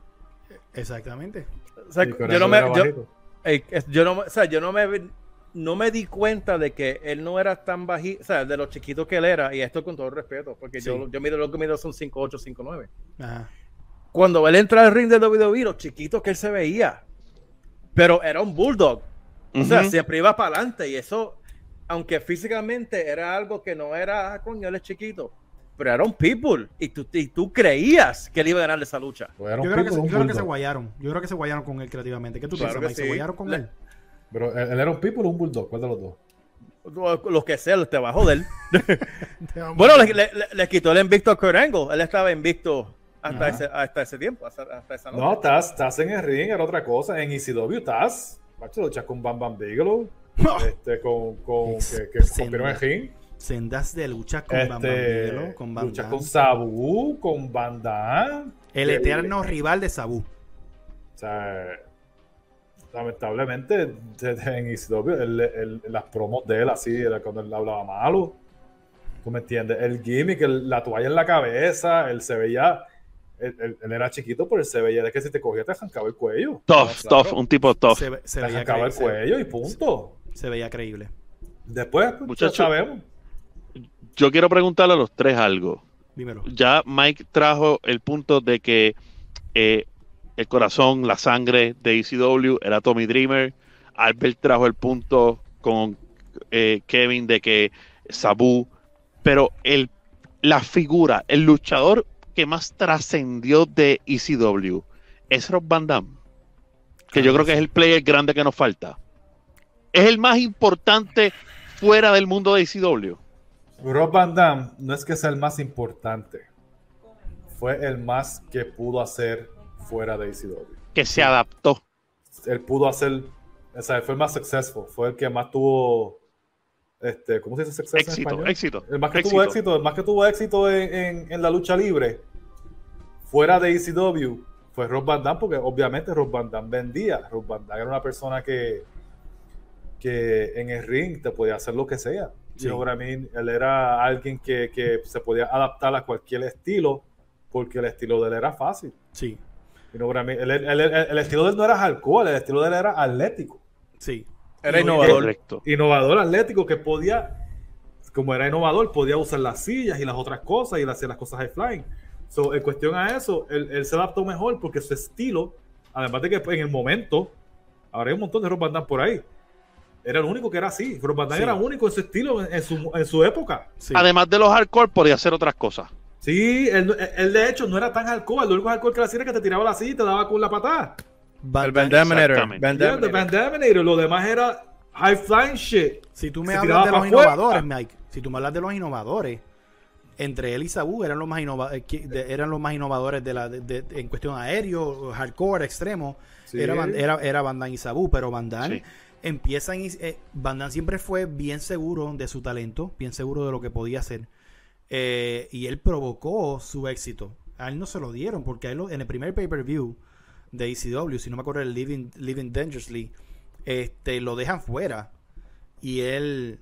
Exactamente. O sea, yo, no me, yo, eh, no, o sea, yo no me no me di cuenta de que él no era tan bajito, o sea, de lo chiquito que él era, y esto con todo respeto, porque yo, Sí. yo mido lo que mido son 5'8, 5'9. Ajá. Cuando él entra al ring de WWE, lo chiquito que él se veía, pero era un bulldog. O sea, siempre iba para adelante y eso, aunque físicamente era algo que no era, ah, coño, él es chiquito, pero era un people y tú, y tú creías que él iba a ganar esa lucha. Pues Yo creo, que, se- un yo creo que se bulldog. guayaron. Yo creo que se guayaron con él creativamente. ¿Qué tú Claro piensas, Mike? ¿Se guayaron con Le- él? Pero él, él era un people o un bulldog. ¿Cuál de los dos? Lo, que sea, te va a joder. Bueno, le, le- le- le quitó el invicto a Kurt Angle. Él estaba invicto hasta, ese, hasta ese tiempo, hasta, hasta esa noche. No, estás, estás en el ring, era otra cosa. En ECW estás. Macho, luchas con Bam Bam Bigelow. Este, con, con que, que el ring. Sendas de lucha con Bam Bam Este, con luchas con Sabu, con Van Damme. El Que- eterno rival de Sabu. O sea, lamentablemente en ECW, el- el- las promos de él así, era cuando él hablaba malo. ¿Tú me entiendes? El gimmick, el- la toalla en la cabeza, él se veía. Él, él- él era chiquito, pero él se veía de que si te cogía te arrancaba el cuello. Tough, Claro. tough, un tipo tough. Se, se Te veía arrancaba el cuello y punto. Se, veía creíble. Después, pues, Muchacho. ya sabemos. Yo quiero preguntarle a los tres algo. Dímelo. Ya Mike trajo el punto de que eh, el corazón, la sangre de ECW era Tommy Dreamer. Albert trajo el punto con eh, Kevin de que Sabu, pero el, la figura, el luchador que más trascendió de ECW es Rob Van Damme, que yo Claro creo que es el player grande que nos falta. Es el más importante fuera del mundo de ECW. Rob Van Damme no es que sea el más importante. Fue el más que pudo hacer fuera de ECW. que se adaptó. él pudo hacer, o sea, fue el más successful, fue el que más tuvo, este, ¿cómo se dice success en Éxito, español? éxito. El más que tuvo éxito, el más que tuvo éxito en, en- en la lucha libre, fuera de ECW, fue Rob Van Damme, porque obviamente Rob Van Damme vendía. Rob Van Damme era una persona que, que en el ring te podía hacer lo que sea. Sí. You know what I mean? Él era alguien que, que se podía adaptar a cualquier estilo, porque el estilo de él era fácil. Sí, You know what I mean? El, el- el- el estilo de él no era hardcore, el estilo de él era atlético. sí. Era innovador. Correcto. Innovador, atlético, que podía, como era innovador, podía usar las sillas y las otras cosas y hacer las cosas high flying. So, en cuestión a eso, él, él se adaptó mejor porque su estilo, además de que en el momento, ahora hay un montón de Damme por ahí, era el único que era así. Rob Van Damme Sí. era único en su estilo, en, su, en su época. sí. Además de los hardcore, podía hacer otras cosas. Sí, él, él de hecho no era tan hardcore. El único hardcore que hacía era que te tiraba la silla y te daba con la patada. Van El. Yeah, Van Daminator. Lo demás era high flying shit. Si tú me Se hablas de los innovadores, Mike, si tú me hablas de los innovadores, entre él y Sabu eran los más, innova- eh, eran los más innovadores de la, de- de- en cuestión aéreo, hardcore, extremo. Sí. Era, era, era Van Damme y Sabu, pero Van Damme Sí. Empieza en- eh, Van Damme siempre fue bien seguro de su talento, bien seguro de lo que podía hacer. Eh, y él provocó su éxito. A él no se lo dieron, porque a él lo- en el primer pay-per-view de ECW, si no me acuerdo, el Living, Living Dangerously, este, lo dejan fuera. Y él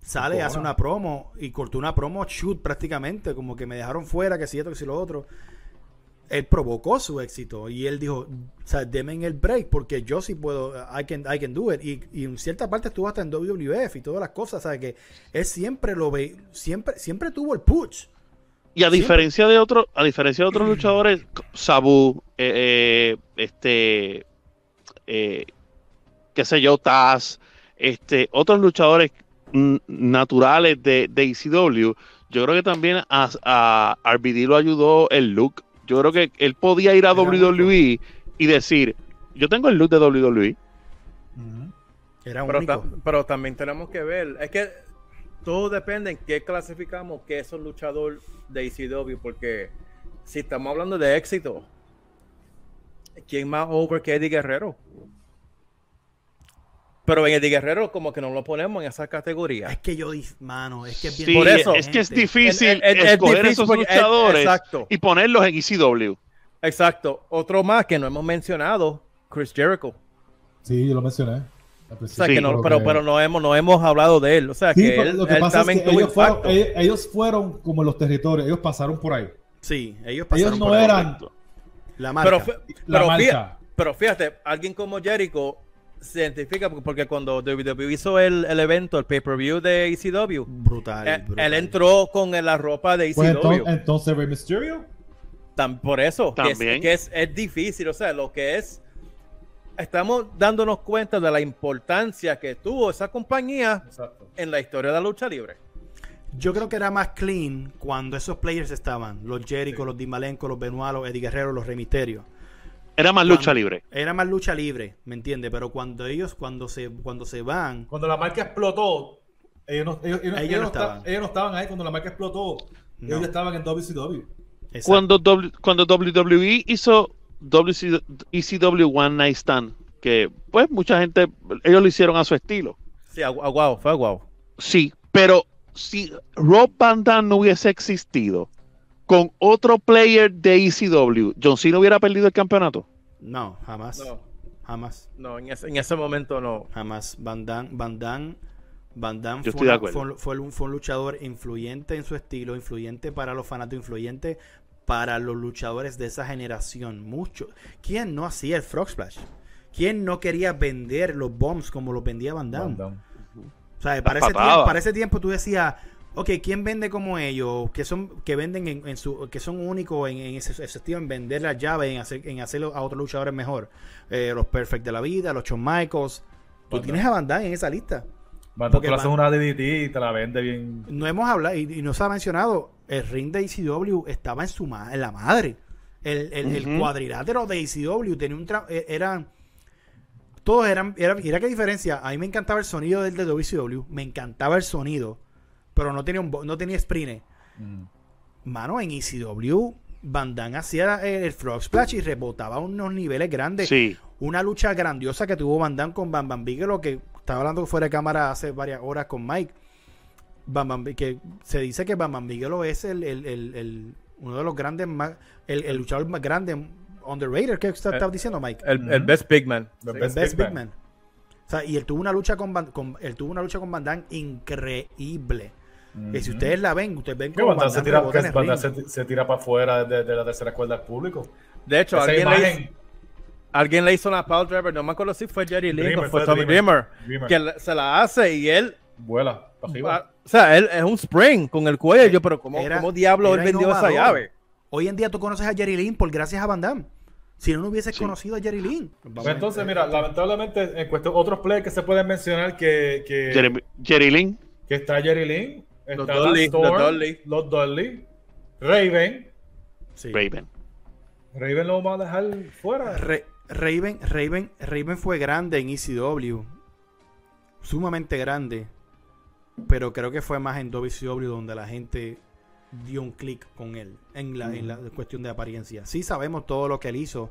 sale, hace una promo y cortó una promo shoot prácticamente, como que me dejaron fuera, que si esto, que si lo otro. Él provocó su éxito y él dijo, o sea, denme en el break porque yo sí puedo, I can, I can do it. Y, y en cierta parte estuvo hasta en WWF y todas las cosas, ¿sabes? Que él siempre lo ve, siempre, siempre tuvo el push. Y a Siempre. diferencia de otros, a diferencia de otros luchadores, Sabu, eh, eh, este, eh, qué sé yo, Taz, este, otros luchadores naturales de, de ECW, yo creo que también a, a RBD lo ayudó el look. Yo creo que él podía ir a Era WWE y decir, yo tengo el look de E". WWE. Era Pero, único. ta- pero también tenemos que ver, es que todo depende en qué clasificamos que es un luchador de ECW, porque si estamos hablando de éxito, ¿quién más over que Eddie Guerrero? Pero en Eddie Guerrero como que no lo ponemos en esa categoría. Es que yo, mano, es que es bien Sí, Por eso. es que es difícil Es- es- es escoger difícil esos porque- es- luchadores exacto. y ponerlos en ECW. Exacto. Otro más que no hemos mencionado, Chris Jericho. Sí, yo lo mencioné. O sea, Sí, que no, pero, que- pero no hemos, no hemos hablado de él. O sea, Sí, que pero él, lo que él pasa es también que tuvo ellos fueron, impacto. ellos, ellos fueron como los territorios, ellos pasaron por ahí. Sí, ellos pasaron Ellos no por ahí. eran la marca. Pero, la pero, marca. fíjate, pero fíjate, alguien como Jericho se identifica porque- cuando WWE hizo el, el evento, el pay-per-view de ECW, brutal, eh, brutal. él entró con la ropa de Pues ECW. entonces, entonces Rey Mysterio. Tam- por eso, que es- También. que es, es difícil, o sea, lo que es, estamos dándonos cuenta de la importancia que tuvo esa compañía Exacto. en la historia de la lucha libre. Yo creo que era más clean cuando esos players estaban. Los Jericho, los Dimalenko, los Benoit, los Eddie Guerrero, los Remisterio. Era más Cuando- lucha libre. Era más lucha libre, ¿me entiendes? Pero cuando ellos, cuando se, cuando se van, Cuando la marca explotó, ellos no, ellos, ellos- Ellos ellos no no esta- estaban. ellos no estaban ahí. Cuando la marca explotó, No. ellos estaban en WCW. exacto. Cuando, W- cuando WWE hizo WC ECW One Night Stand, que pues mucha gente, ellos lo hicieron a su estilo. Sí, aguau, fue aguau. Sí, pero si Rob Van Dam no hubiese existido con otro player de ECW, John Cena hubiera perdido el campeonato. No, jamás. No, Jamás. no, en ese, en ese momento no. Jamás. Van Damme, Van Damme, Van Damme fue, una- un- fue un, fue un luchador influyente en su estilo, influyente para los fanáticos, influyente para los luchadores de esa generación. Mucho. ¿Quién no hacía el Frog Splash? ¿Quién no quería vender los bombs como los vendía Van Damme? Van Damme. O sea, para ese, patadas. tiempo, para ese tiempo tú decías, ok, ¿quién vende como ellos? Que son, que venden en, en su, que son únicos en, en ese, estilo, en vender las llaves, en hacer, en hacerlo a otros luchadores mejor. Eh, los Perfect de la vida, los Shawn Michaels. Tú tienes a en esa lista. Van Damme, Porque tú le haces una DDT y te la vende bien. No hemos hablado, y, y no se ha mencionado, el ring de ECW estaba en su ma- en la madre. El, el, el cuadrilátero de ECW tenía un tra- eh, eran todos eran, era, mira qué diferencia. A mí me encantaba el sonido del de WCW, me encantaba el sonido, pero no tenía un bo- no tenía sprint. Mm. Mano, en ECW Van Damme hacía el, el Frog Splash y rebotaba a unos niveles grandes. Sí, Una lucha grandiosa que tuvo Van Damme con Bam Bam Bigelow, que estaba hablando fuera de cámara hace varias horas con Mike. Bam Bam Bi- que se dice que Bam Bam Bigelow es el, el- el- el- uno de los grandes más, el, el luchador más grande underrated, que usted Eh, estaba diciendo, Mike. El, el Best Big Man. The Best Big Man. O sea, y él tuvo una lucha con, Van- con- él tuvo una lucha con Van Damme increíble. Y si ustedes la ven, ustedes ven Van Van se Damme tira, Van Damme se, se tira para afuera de, de la tercera cuerda al público. De hecho, Esa alguien le, hizo, alguien le hizo una power driver, no me acuerdo si fue Jerry Lynn o fue Tommy Dreamer. Que se la hace y él, vuela para arriba. o sea, él es un spring con el cuello, yo, pero ¿cómo, Era- cómo diablo él vendió esa llave? Hoy en día tú conoces a Jerry Lynn por gracias a Van Damme. Si no, no hubieses Sí. conocido a Jerry Lynn. Pues entonces, mira, lamentablemente, en cuestión, otros players que se pueden mencionar que, que, Jeremy- Jerry Lynn, que está Jerry Lynn, Los Storm, los Dudley. los Dudley, Raven. Sí. Raven. Raven lo vamos a dejar fuera. Re- Raven, Raven, Raven fue grande en ECW. Sumamente grande. Pero creo que fue más en WCW donde la gente dio un clic con él en la, en la cuestión de apariencia. Sí sabemos todo lo que él hizo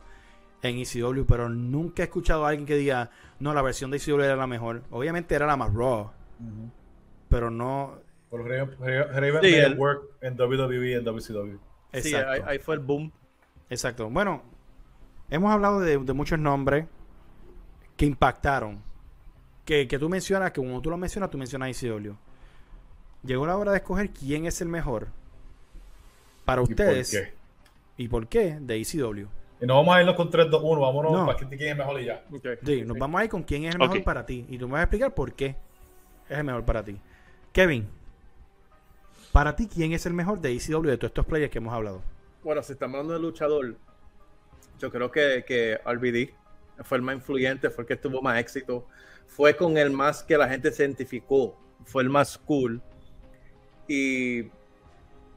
en ECW, pero nunca he escuchado a alguien que diga, no, la versión de ECW era la mejor. Obviamente era la más raw, pero no... Por Raven, Raven Sí, work en WWE y en WCW. Sí, ahí, ahí fue el boom. Exacto. Bueno, hemos hablado de, de muchos nombres que impactaron. Que, que tú mencionas, que como tú lo mencionas, tú mencionas ICW. Llegó la hora de escoger quién es el mejor para ¿Y por ustedes qué? y por qué de ICW. Y no vamos a irnos con 3-2-1, vámonos No. para que quién es mejor y ya. Sí, nos vamos a ir con quién es el mejor para ti. Y tú me vas a explicar por qué es el mejor para ti. Kevin, para ti, ¿quién es el mejor de ICW de todos estos players que hemos hablado? Bueno, si estamos hablando de luchador, yo creo que, que RBD fue el más influyente, fue el que tuvo más éxito, fue con el más que la gente se identificó, fue el más cool. Y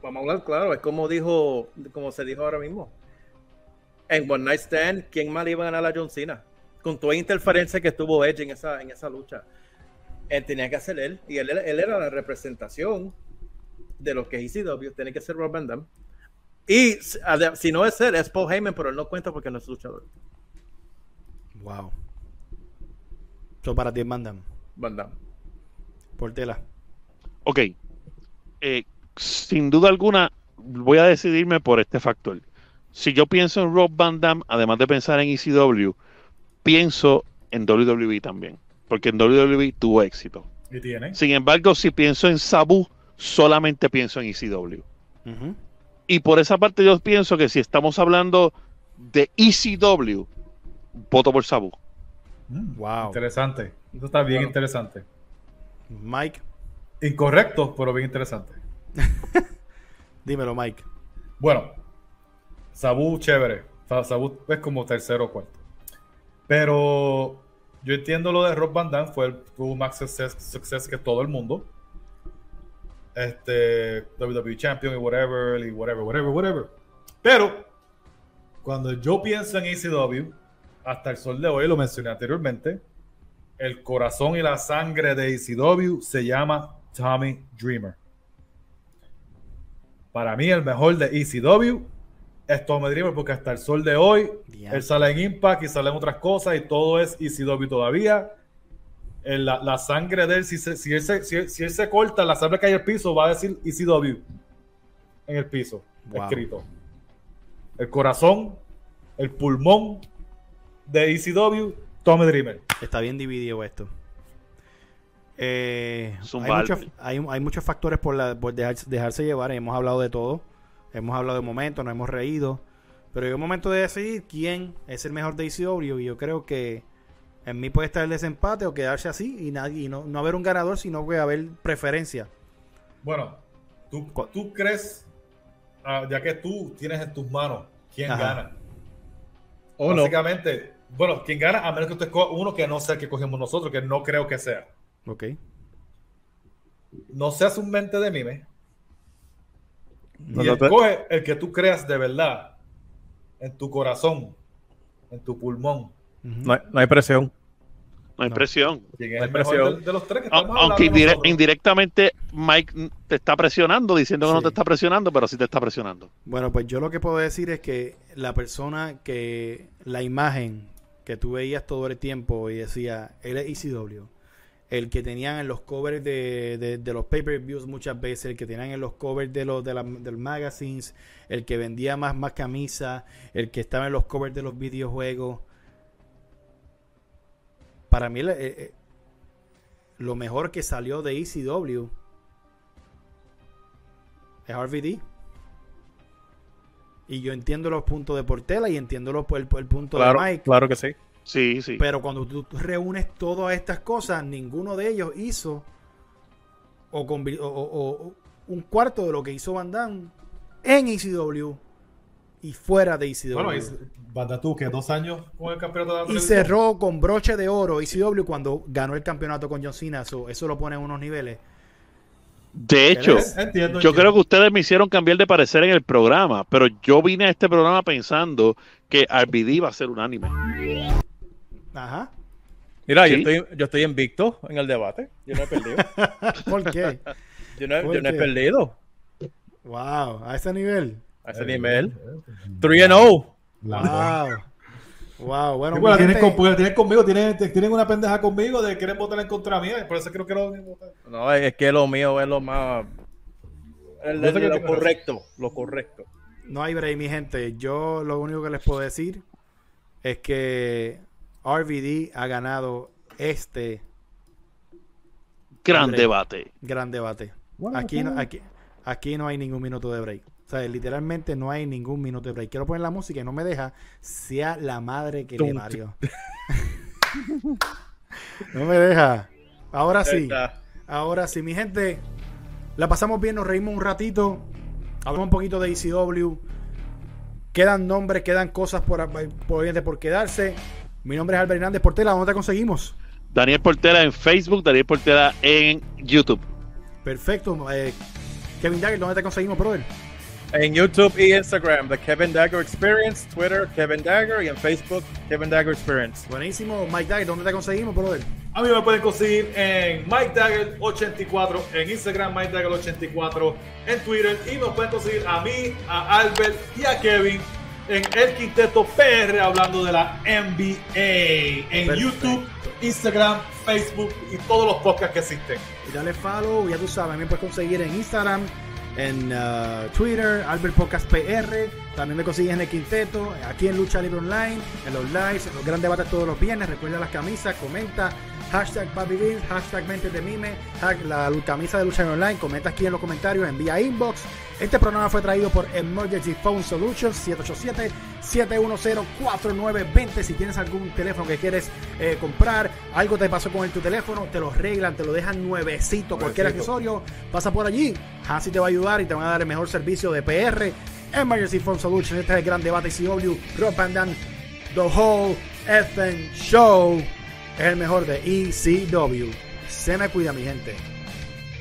vamos a hablar claro, es como dijo, como se dijo ahora mismo. En One Night Stand, ¿quién más le iba a ganar a John Cena? Con toda interferencia que tuvo Edge en esa, en esa lucha. Él tenía que hacer él, y él, él era la representación de lo que es ECW, tiene que ser Rob Van Damme. Y si- no es él, es Paul Heyman, pero él no cuenta porque no es luchador. Wow. Eso para ti es Van Damme. Van Damme. Portela. Ok. Eh, sin duda alguna, voy a decidirme por este factor. Si yo pienso en Rob Van Damme, además de pensar en ECW, pienso en WWE también. porque en WWE tuvo éxito. Y tiene. Sin embargo, si pienso en Sabu, solamente pienso en ECW. Y por esa parte yo pienso que si estamos hablando de ECW, voto por Sabu. Mm, Wow. Interesante. Eso está bien Bueno. interesante. Mike, Incorrecto, pero bien interesante. dímelo, Mike. Bueno, Sabu, chévere. Sa- Sabu es como tercero o cuarto. Pero yo entiendo lo de Rob Van Damme, fue el, tuvo más success, success que todo el mundo. Este, WWE Champion y whatever, y whatever, whatever, whatever. Pero, cuando yo pienso en ECW, hasta el sol de hoy, lo mencioné anteriormente, el corazón y la sangre de ECW se llama Tommy Dreamer. Para mí, el mejor de ECW es Tommy Dreamer, porque hasta el sol de hoy, él sale en Impact y sale en otras cosas y todo es ECW todavía. El- la, la sangre de él, si, se- si, él se, si, él- si él se corta, la sangre que hay en el piso va a decir ECW en el piso, Wow. escrito. El corazón, el pulmón de ECW, Tommy Dreamer. Está bien dividido esto. Eh, hay, muchos, hay, hay muchos factores por, la, por dejarse, dejarse llevar. Hemos hablado de todo. Hemos hablado de momentos, nos hemos reído. Pero llegó un momento de decidir quién es el mejor de ECW. Y yo creo que en mí puede estar el desempate o quedarse así y nadie y no, no haber un ganador, sino que haber preferencia. Bueno, ¿tú, crees, ah, ya que tú tienes en tus manos quién Ajá. gana? O no. Básicamente, bueno, quién gana, a menos que usted escoja uno que no sea el que cogemos nosotros, que no creo que sea. Ok. No seas un mente de mime. No, y no te- escoge el que tú creas de verdad, en tu corazón, en tu pulmón. No, hay- no hay presión. No hay No. presión. ¿Quién es No hay el mejor presión. de, de los tres que A- estamos Aunque hablando indire- nosotros? indirectamente Mike te está presionando, diciendo que no te está presionando, pero sí te está presionando. Bueno, pues yo lo que puedo decir es que la persona que la imagen que tú veías todo el tiempo y decía, él es ECW, el que tenían en los covers de, de- de los pay-per-views muchas veces, el que tenían en los covers de los de la- del magazines, el que vendía más, más camisas, el que estaba en los covers de los videojuegos. Para mí, eh, eh, lo mejor que salió de ECW es RVD. Y yo entiendo los puntos de Portela y entiendo los, el, el punto Claro, de Mike. claro que sí. Sí, sí. Pero cuando tú reúnes todas estas cosas, ninguno de ellos hizo o, convi- o- o- o un cuarto de lo que hizo Van Damme en ECW y fuera de ECW. Bueno, es, Banda tú, que dos años con el campeonato de la y cerró con broche de oro ECW cuando ganó el campeonato con John Cena. Eso, eso lo pone en unos niveles. De hecho, entiendo, yo creo que ustedes me hicieron cambiar de parecer en el programa, pero yo vine a este programa pensando que RBD iba a ser unánime. Ajá. Mira, yo, estoy, yo estoy invicto en el debate. Yo no he perdido. ¿Por qué? Yo no, he- ¿Por yo no he perdido. wow, a ese nivel. A ese nivel. 3 and oh. 0. Wow. Wow, bueno, pues, la tienes, con- pues, tienes conmigo, tienen, una pendeja conmigo de quieren votar en contra mía, por eso creo que lo votar. No, es que lo mío es lo más. el- lo correcto. Lo correcto. No hay break, mi gente. Yo lo único que les puedo decir es que RVD ha ganado este Gran debate. gran debate. Bueno, Aquí no, bueno. aquí, aquí no hay ningún minuto de break. O sea, literalmente no hay ningún minuto de break. Quiero poner la música y no me deja. Sea la madre que le parió. no me deja. Ahora sí. Ahora sí, mi gente, la pasamos bien, nos reímos un ratito, hablamos un poquito de ECW, quedan nombres, quedan cosas por, por, por quedarse. Mi nombre es Albert Hernández Portela, ¿dónde te conseguimos? Daniel Portela en Facebook, Daniel Portela en YouTube. Perfecto. eh, Kevin Dagger, ¿dónde te conseguimos, brother? En YouTube y Instagram, The Kevin Dagger Experience. Twitter, Kevin Dagger. Y en Facebook, Kevin Dagger Experience. Buenísimo. Mike Dagger, ¿dónde te conseguimos, brother? A mí me pueden conseguir en Mike Dagger 84, en Instagram Mike Dagger 84, en Twitter y me pueden conseguir a mí, a Albert y a Kevin en El Quinteto PR hablando de la NBA en Perfecto. YouTube, Instagram, Facebook y todos los podcasts que existen. Y dale follow, ya tú sabes, me puedes conseguir en Instagram, en uh, Twitter, Albert Podcast PR, también me consigues en el quinteto, aquí en Lucha Libre Online, en los lives, en los grandes debates todos los viernes, recuerda las camisas, comenta, hashtag Papi hashtag Mente de Mime, la camisa de lucha online. Comenta aquí en los comentarios, envía inbox. Este programa fue traído por Emergency Phone Solutions 787-710-4920. Si tienes algún teléfono que quieres eh, comprar, algo te pasó con el- tu teléfono, te lo arreglan, te lo dejan nuevecito, cualquier accesorio, pasa por allí. Hansi te va a ayudar y te van a dar el mejor servicio de PR. Emergency Phone Solutions, este es el gran debate CW, Rob Van Dam, The Whole Effing Show. Es el mejor de ECW. Se me cuida, mi gente.